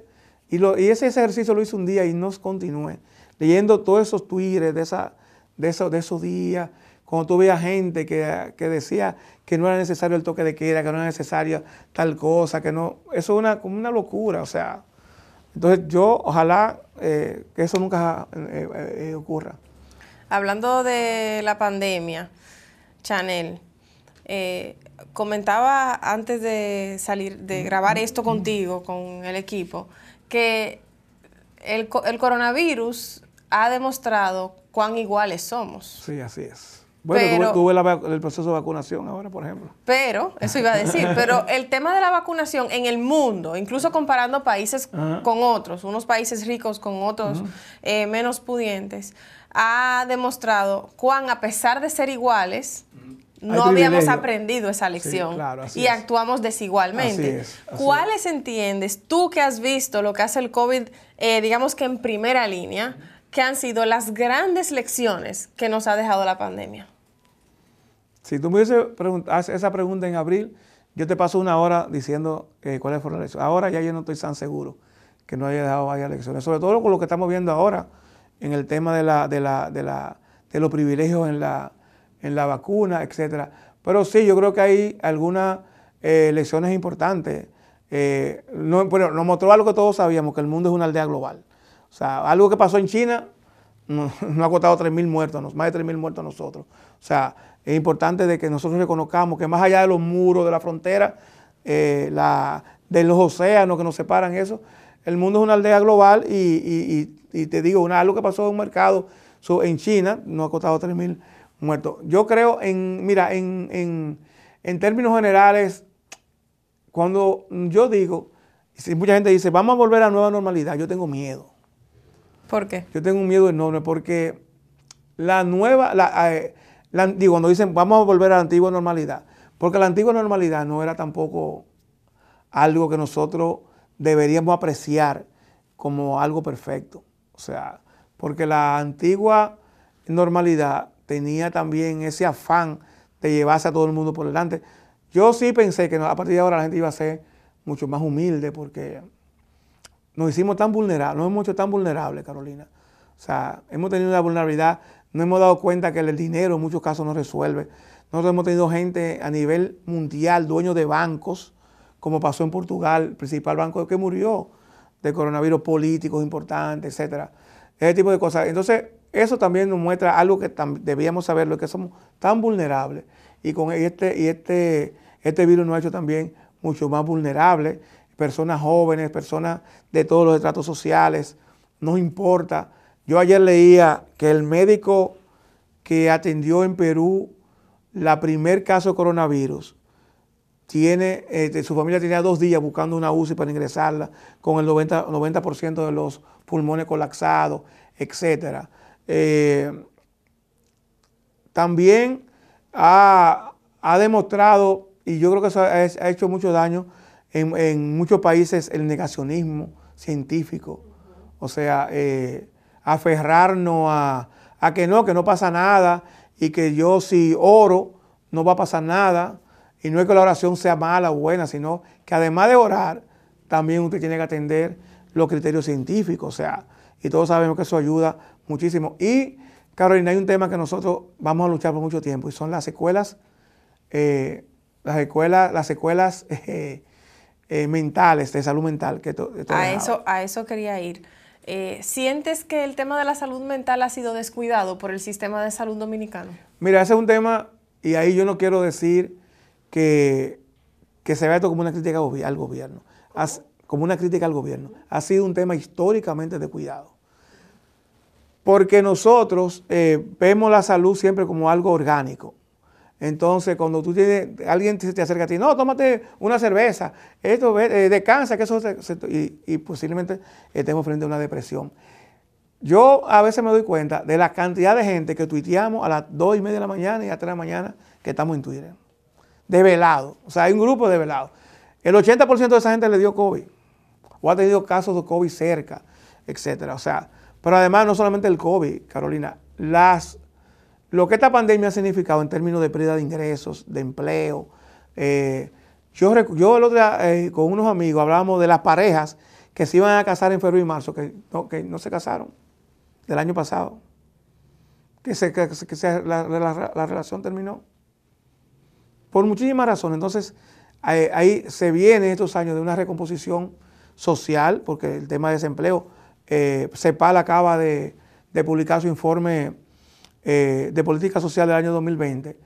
y, lo, y ese ejercicio lo hice un día y no continué, leyendo todos esos tweets de, esa, de, esos, de esos días, cuando tú veías gente que, decía que no era necesario el toque de queda, que no era necesaria tal cosa, que no, eso es una, como una locura, o sea. Entonces yo ojalá eh, que eso nunca eh, eh, ocurra. Hablando de la pandemia, Chanel, eh, comentaba antes de salir, de grabar esto contigo, con el equipo, que el, coronavirus ha demostrado cuán iguales somos. Sí, así es. Bueno, tuve, el proceso de vacunación ahora, por ejemplo. Pero, eso iba a decir, pero el tema de la vacunación en el mundo, incluso comparando países con otros, unos países ricos con otros eh, menos pudientes, ha demostrado cuán, a pesar de ser iguales, no habíamos aprendido esa lección y actuamos desigualmente. ¿Cuáles entiendes tú que has visto lo que hace el COVID, eh, digamos que en primera línea, que han sido las grandes lecciones que nos ha dejado la pandemia? Si tú me hubieses esa pregunta en abril, yo te paso una hora diciendo eh, cuáles fueron las lecciones. Ahora ya yo no estoy tan seguro que no haya dejado varias lecciones, sobre todo con lo que estamos viendo ahora en el tema de, la, de, la, de, la, de los privilegios en la, en la vacuna, etcétera. Pero sí, yo creo que hay algunas eh, lecciones importantes. Eh, no, bueno, nos mostró algo que todos sabíamos, que el mundo es una aldea global. O sea, algo que pasó en China no, ha costado 3.000 muertos, más de 3.000 muertos nosotros. O sea, es importante de que nosotros reconozcamos que más allá de los muros, de la frontera, eh, de los océanos que nos separan eso, el mundo es una aldea global y, te digo, una, algo que pasó en un mercado en China no ha costado 3.000 muertos. Yo creo en, mira, en, en términos generales, cuando yo digo, si mucha gente dice, vamos a volver a la nueva normalidad, yo tengo miedo. ¿Por qué? Yo tengo un miedo enorme porque la nueva, eh, digo, cuando dicen vamos a volver a la antigua normalidad, porque la antigua normalidad no era tampoco algo que nosotros deberíamos apreciar como algo perfecto. O sea, porque la antigua normalidad tenía también ese afán de llevarse a todo el mundo por delante. Yo sí pensé que a partir de ahora la gente iba a ser mucho más humilde porque nos hicimos tan vulnerables, nos hemos hecho tan vulnerables, Carolina. O sea, hemos tenido una vulnerabilidad, no hemos dado cuenta que el dinero en muchos casos no resuelve. Nosotros hemos tenido gente a nivel mundial, dueños de bancos, como pasó en Portugal, el principal banco que murió de coronavirus, políticos importantes, etcétera. Ese tipo de cosas. Entonces, eso también nos muestra algo que debíamos saber, lo que somos tan vulnerables. Y con este, y este, este virus nos ha hecho también mucho más vulnerables personas jóvenes, personas de todos los estratos sociales, no importa. Yo ayer leía que el médico que atendió en Perú la primer caso de coronavirus, tiene, este, su familia tenía dos días buscando una UCI para ingresarla, con el 90%, 90 de los pulmones colapsados, etc. Eh, también ha, demostrado, y yo creo que eso ha hecho mucho daño, en, muchos países el negacionismo científico, o sea, eh, aferrarnos a, que no, que no pasa nada y que yo si oro no va a pasar nada. Y no es que la oración sea mala o buena, sino que además de orar, también usted tiene que atender los criterios científicos, o sea, y todos sabemos que eso ayuda muchísimo. Y, Carolina, hay un tema que nosotros vamos a luchar por mucho tiempo y son las secuelas, eh, las secuelas, las secuelas eh, eh, mentales, de salud mental. Que a, eso, a eso quería ir. Eh, ¿Sientes que el tema de la salud mental ha sido descuidado por el sistema de salud dominicano? Mira, ese es un tema, y ahí yo no quiero decir que, se vea esto como una crítica al gobierno, como una crítica al gobierno. Ha sido un tema históricamente de cuidado. Porque nosotros eh, vemos la salud siempre como algo orgánico. Entonces, cuando tú tienes, alguien te, acerca a ti, no, tómate una cerveza, esto, eh, descansa, que eso, y, posiblemente estemos frente a una depresión. Yo a veces me doy cuenta de la cantidad de gente que tuiteamos a las 2 y media de la mañana y a 3 de la mañana que estamos en Twitter. De velado. O sea, hay un grupo de velados. El 80% de esa gente le dio COVID. O ha tenido casos de COVID cerca, etcétera. O sea, pero además no solamente el COVID, Carolina, las lo que esta pandemia ha significado en términos de pérdida de ingresos, de empleo. Eh, yo, yo el otro día eh, con unos amigos hablábamos de las parejas que se iban a casar en febrero y marzo, que no, que no se casaron del año pasado. Que, se, que, la, relación terminó. Por muchísimas razones. Entonces, ahí, se viene estos años de una recomposición social, porque el tema de desempleo, eh, CEPAL acaba de, de publicar su informe eh, de Política Social del año 2020,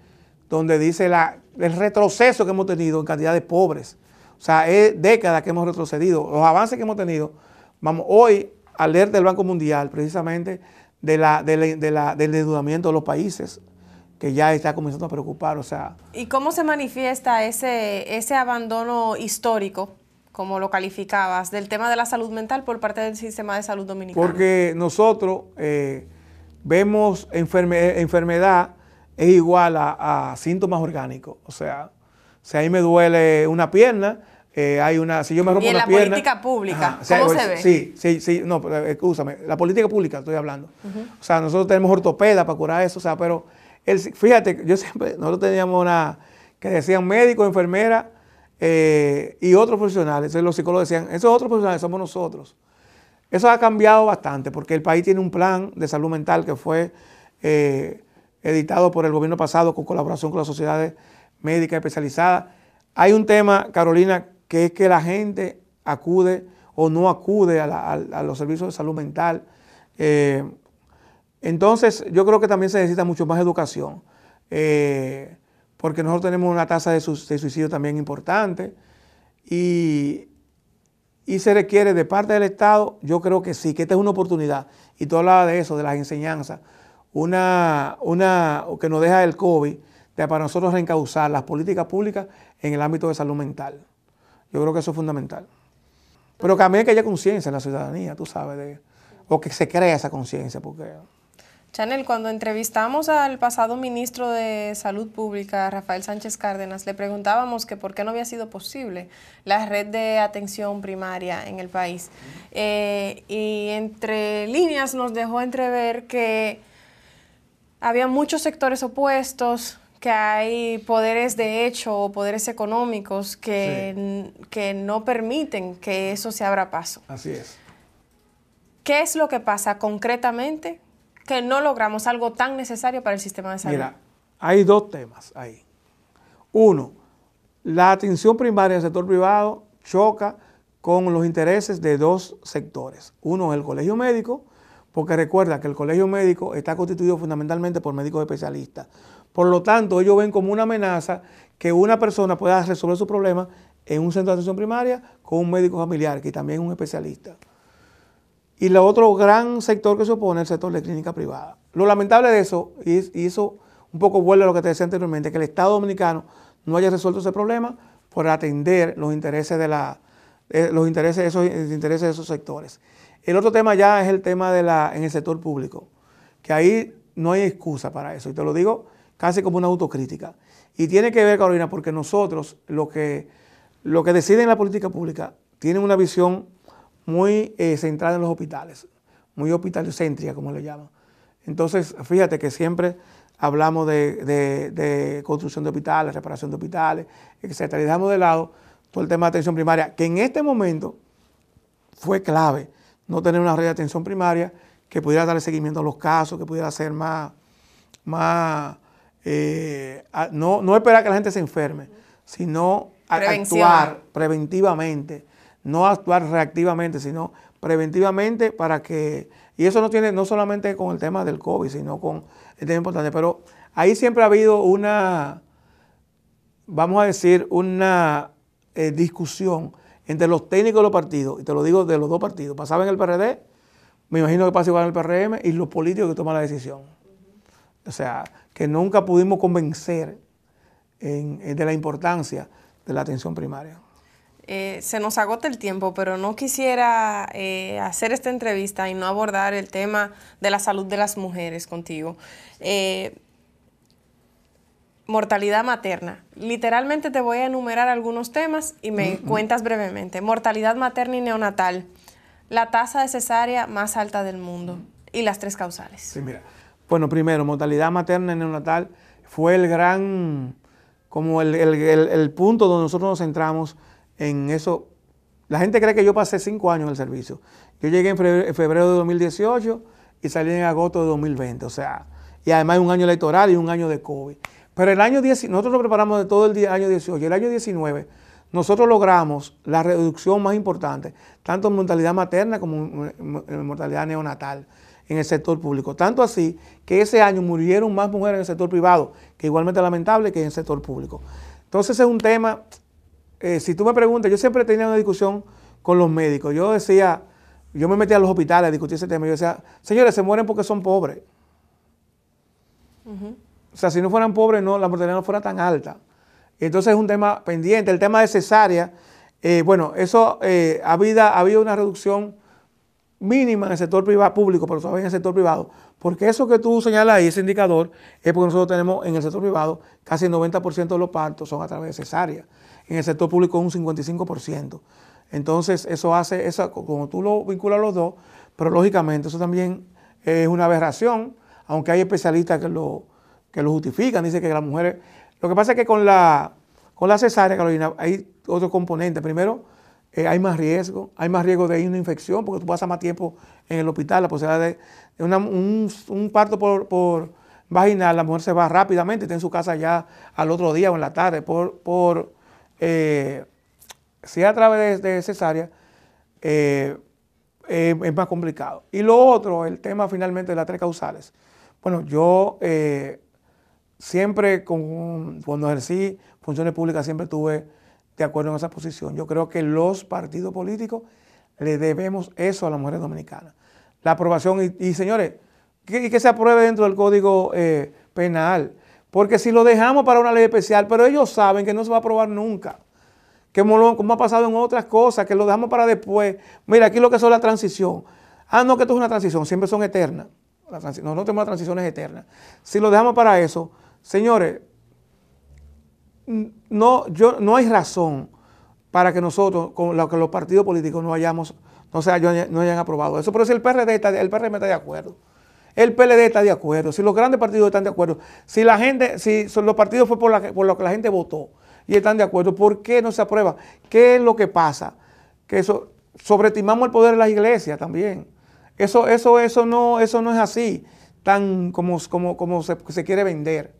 donde dice la, el retroceso que hemos tenido en cantidad de pobres. O sea, es décadas que hemos retrocedido. Los avances que hemos tenido. Vamos, hoy, alerta del Banco Mundial, precisamente, de la, del endeudamiento de los países, que ya está comenzando a preocupar. O sea, ¿Y cómo se manifiesta ese, ese abandono histórico, como lo calificabas, del tema de la salud mental por parte del sistema de salud dominicano? Porque nosotros... Eh, vemos enfermedad es igual a, síntomas orgánicos. O sea, si ahí me duele una pierna, eh, hay una, si yo me rompo ¿Y en la política pública, ¿cómo se ve? Sí, sí, sí, no, escúchame, la política pública estoy hablando. O sea, nosotros tenemos ortopeda para curar eso, o sea, pero el, fíjate, yo siempre, nosotros teníamos una, que decían médicos, enfermeras eh, y otros profesionales, entonces los psicólogos decían, esos otros profesionales somos nosotros. Eso ha cambiado bastante porque el país tiene un plan de salud mental que fue eh, editado por el gobierno pasado con colaboración con las sociedades médicas especializadas. Hay un tema, Carolina, que es que la gente acude o no acude a, los servicios de salud mental. Eh, Entonces, yo creo que también se necesita mucho más educación, eh, porque nosotros tenemos una tasa de, suicidio también importante y, y, se requiere de parte del Estado, yo creo que sí, que esta es una oportunidad, y tú hablabas de eso, de las enseñanzas, una, una que nos deja el COVID, de para nosotros reencauzar las políticas públicas en el ámbito de salud mental. Yo creo que eso es fundamental. Pero también que haya conciencia en la ciudadanía, tú sabes, de, o que se crea esa conciencia, porque... Chanel, cuando entrevistamos al pasado ministro de Salud Pública, Rafael Sánchez Cárdenas, le preguntábamos que por qué no había sido posible la red de atención primaria en el país. Eh, y entre líneas nos dejó entrever que había muchos sectores opuestos, que hay poderes de hecho o poderes económicos que, que no permiten que eso se abra paso. Así es. ¿Qué es lo que pasa concretamente que no logramos algo tan necesario para el sistema de salud? Mira, hay dos temas ahí. Uno, la atención primaria del sector privado choca con los intereses de dos sectores. Uno, el colegio médico, porque recuerda que el colegio médico está constituido fundamentalmente por médicos especialistas. Por lo tanto, ellos ven como una amenaza que una persona pueda resolver su problema en un centro de atención primaria con un médico familiar, que también es un especialista. Y el otro gran sector que se opone es el sector de clínica privada. Lo lamentable de eso, y, eso un poco vuelve a lo que te decía anteriormente, que el Estado Dominicano no haya resuelto ese problema por atender los intereses de la, los intereses, esos, intereses de esos sectores. El otro tema ya es el tema de la, en el sector público, que ahí no hay excusa para eso. Y te lo digo casi como una autocrítica. Y tiene que ver, Carolina, porque nosotros lo que, lo que deciden en la política pública tienen una visión muy eh, centrada en los hospitales, muy hospitalocéntrica, como le llaman. Entonces, fíjate que siempre hablamos de, construcción de hospitales, reparación de hospitales, etc. Y dejamos de lado todo el tema de atención primaria, que en este momento fue clave no tener una red de atención primaria que pudiera darle seguimiento a los casos, que pudiera ser más, más eh, no, no, esperar que la gente se enferme, sino actuar preventivamente, no actuar reactivamente, sino preventivamente para que, y eso no tiene no solamente con el tema del COVID, sino con el tema importante, pero ahí siempre ha habido una, vamos a decir, una eh, discusión entre los técnicos de los partidos, y te lo digo de los dos partidos, pasaba en el PRD, me imagino que pasa igual en el PRM, y los políticos que toman la decisión. O sea, que nunca pudimos convencer de la importancia de la atención primaria. Eh, se nos agota el tiempo, pero no quisiera eh, hacer esta entrevista y no abordar el tema de la salud de las mujeres contigo. Eh, mortalidad materna. Literalmente te voy a enumerar algunos temas y me cuentas brevemente. Mortalidad materna y neonatal, la tasa de cesárea más alta del mundo y las tres causales. Sí, mira. Bueno, primero, mortalidad materna y neonatal fue el gran, como el, punto donde nosotros nos centramos en eso. La gente cree que yo pasé cinco años en el servicio. Yo llegué en febrero de 2018 y salí en agosto de 2020. O sea, y además un año electoral y un año de COVID. Pero el año 10, nosotros nos preparamos de todo el año 18. El año 19, nosotros logramos la reducción más importante, tanto en mortalidad materna como en mortalidad neonatal en el sector público. Tanto así que ese año murieron más mujeres en el sector privado, que igualmente lamentable que en el sector público. Entonces es un tema, eh, si tú me preguntas, yo siempre tenía una discusión con los médicos. Yo decía, yo me metía a los hospitales a discutir ese tema. Yo decía, señores, se mueren porque son pobres. O sea, si no fueran pobres, no, la mortalidad no fuera tan alta. Entonces es un tema pendiente. El tema de cesárea, eh, bueno, eso eh, ha, habido, una reducción mínima en el sector privado, público, pero todavía en el sector privado. Porque eso que tú señalas ahí, ese indicador, es porque nosotros tenemos en el sector privado casi el 90% de los partos son a través de cesárea. En el sector público un 55%. Entonces, eso hace, eso, como tú lo vinculas los dos, pero lógicamente eso también es una aberración, aunque hay especialistas que lo, que lo justifican, dicen que las mujeres... Lo que pasa es que con la, con la cesárea, Carolina, hay otro componente. Primero, eh, hay más riesgo, hay más riesgo de ir una infección porque tú pasas más tiempo en el hospital, la posibilidad de, un, parto por, vaginal, la mujer se va rápidamente, está en su casa ya al otro día o en la tarde, por, por eh, si a través de, cesárea, eh, eh, es más complicado. Y lo otro, el tema finalmente de las tres causales. Bueno, yo eh, siempre cuando ejercí funciones públicas siempre estuve de acuerdo en esa posición. Yo creo que los partidos políticos le debemos eso a las mujeres dominicanas. La aprobación, y, señores, que, que, se apruebe dentro del Código Penal, porque si lo dejamos para una ley especial, pero ellos saben que no se va a aprobar nunca, que como, ha pasado en otras cosas, que lo dejamos para después. Mira, aquí lo que son la transición. Ah, no, que esto es una transición, siempre son eternas. Nosotros no tenemos transiciones eternas. Si lo dejamos para eso, señores, no, yo, no hay razón para que nosotros, con los partidos políticos no hayamos, no, se hayan, no hayan aprobado eso. Pero si el PRD está, el PRM está de acuerdo, el PLD está de acuerdo, si los grandes partidos están de acuerdo, si la gente, si los partidos fue por, lo que la gente votó y están de acuerdo, ¿por qué no se aprueba? ¿Qué es lo que pasa? Que eso, sobreestimamos el poder de las iglesias también. Eso, eso, eso, no, eso no es así, tan como, como, como se, quiere vender.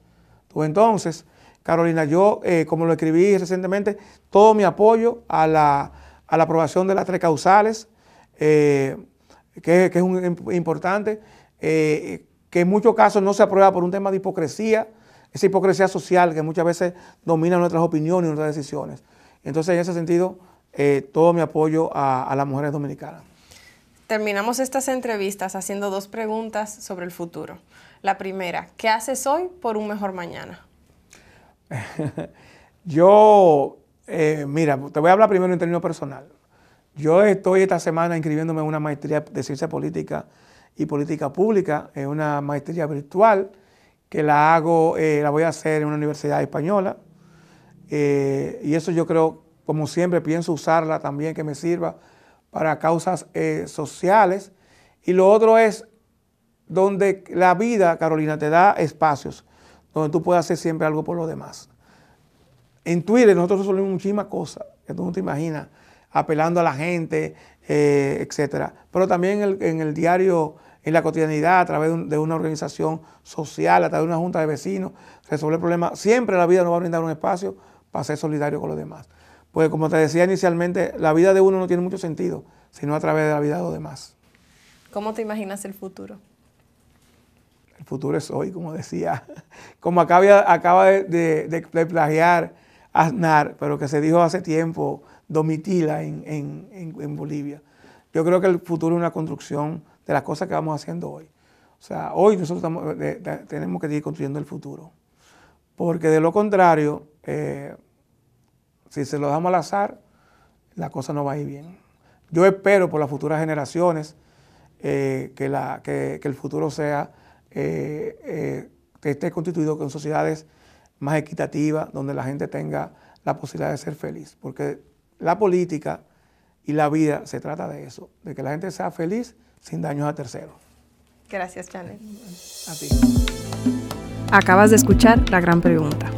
Entonces, Carolina, yo, eh, como lo escribí recientemente, todo mi apoyo a la, aprobación de las tres causales, eh, que, es un, importante, eh, que en muchos casos no se aprueba por un tema de hipocresía, esa hipocresía social que muchas veces domina nuestras opiniones y nuestras decisiones. Entonces, en ese sentido, todo mi apoyo a, a las mujeres dominicanas. Terminamos estas entrevistas haciendo dos preguntas sobre el futuro. La primera, ¿qué haces hoy por un mejor mañana? Yo, eh, mira, te voy a hablar primero en términos personal. Yo estoy esta semana inscribiéndome en una maestría de ciencia política y política pública, en una maestría virtual que la hago, eh, la voy a hacer en una universidad española. Eh, y eso yo creo, como siempre, pienso usarla también que me sirva para causas sociales. Y lo otro es donde la vida, Carolina, te da espacios donde tú puedes hacer siempre algo por los demás. En Twitter nosotros resolvemos muchísimas cosas que tú no te imaginas, apelando a la gente, eh, etcétera. Pero también en el, diario, en la cotidianidad, a través de, una organización social, a través de una junta de vecinos, resolver problemas. Siempre la vida nos va a brindar un espacio para ser solidario con los demás. Pues como te decía inicialmente, la vida de uno no tiene mucho sentido, sino a través de la vida de los demás. ¿Cómo te imaginas el futuro? El futuro es hoy, como decía, como acaba, acaba de, plagiar Aznar, pero que se dijo hace tiempo, Domitila en, Bolivia. Yo creo que el futuro es una construcción de las cosas que vamos haciendo hoy. O sea, hoy nosotros tenemos que seguir construyendo el futuro. Porque de lo contrario, eh, si se lo damos al azar, la cosa no va a ir bien. Yo espero por las futuras generaciones eh, que, la, que el futuro sea eh, eh, que esté constituido con sociedades más equitativas, donde la gente tenga la posibilidad de ser feliz. Porque la política y la vida se trata de eso, de que la gente sea feliz sin daños a terceros. Gracias, Janet. A ti. Acabas de escuchar la gran pregunta.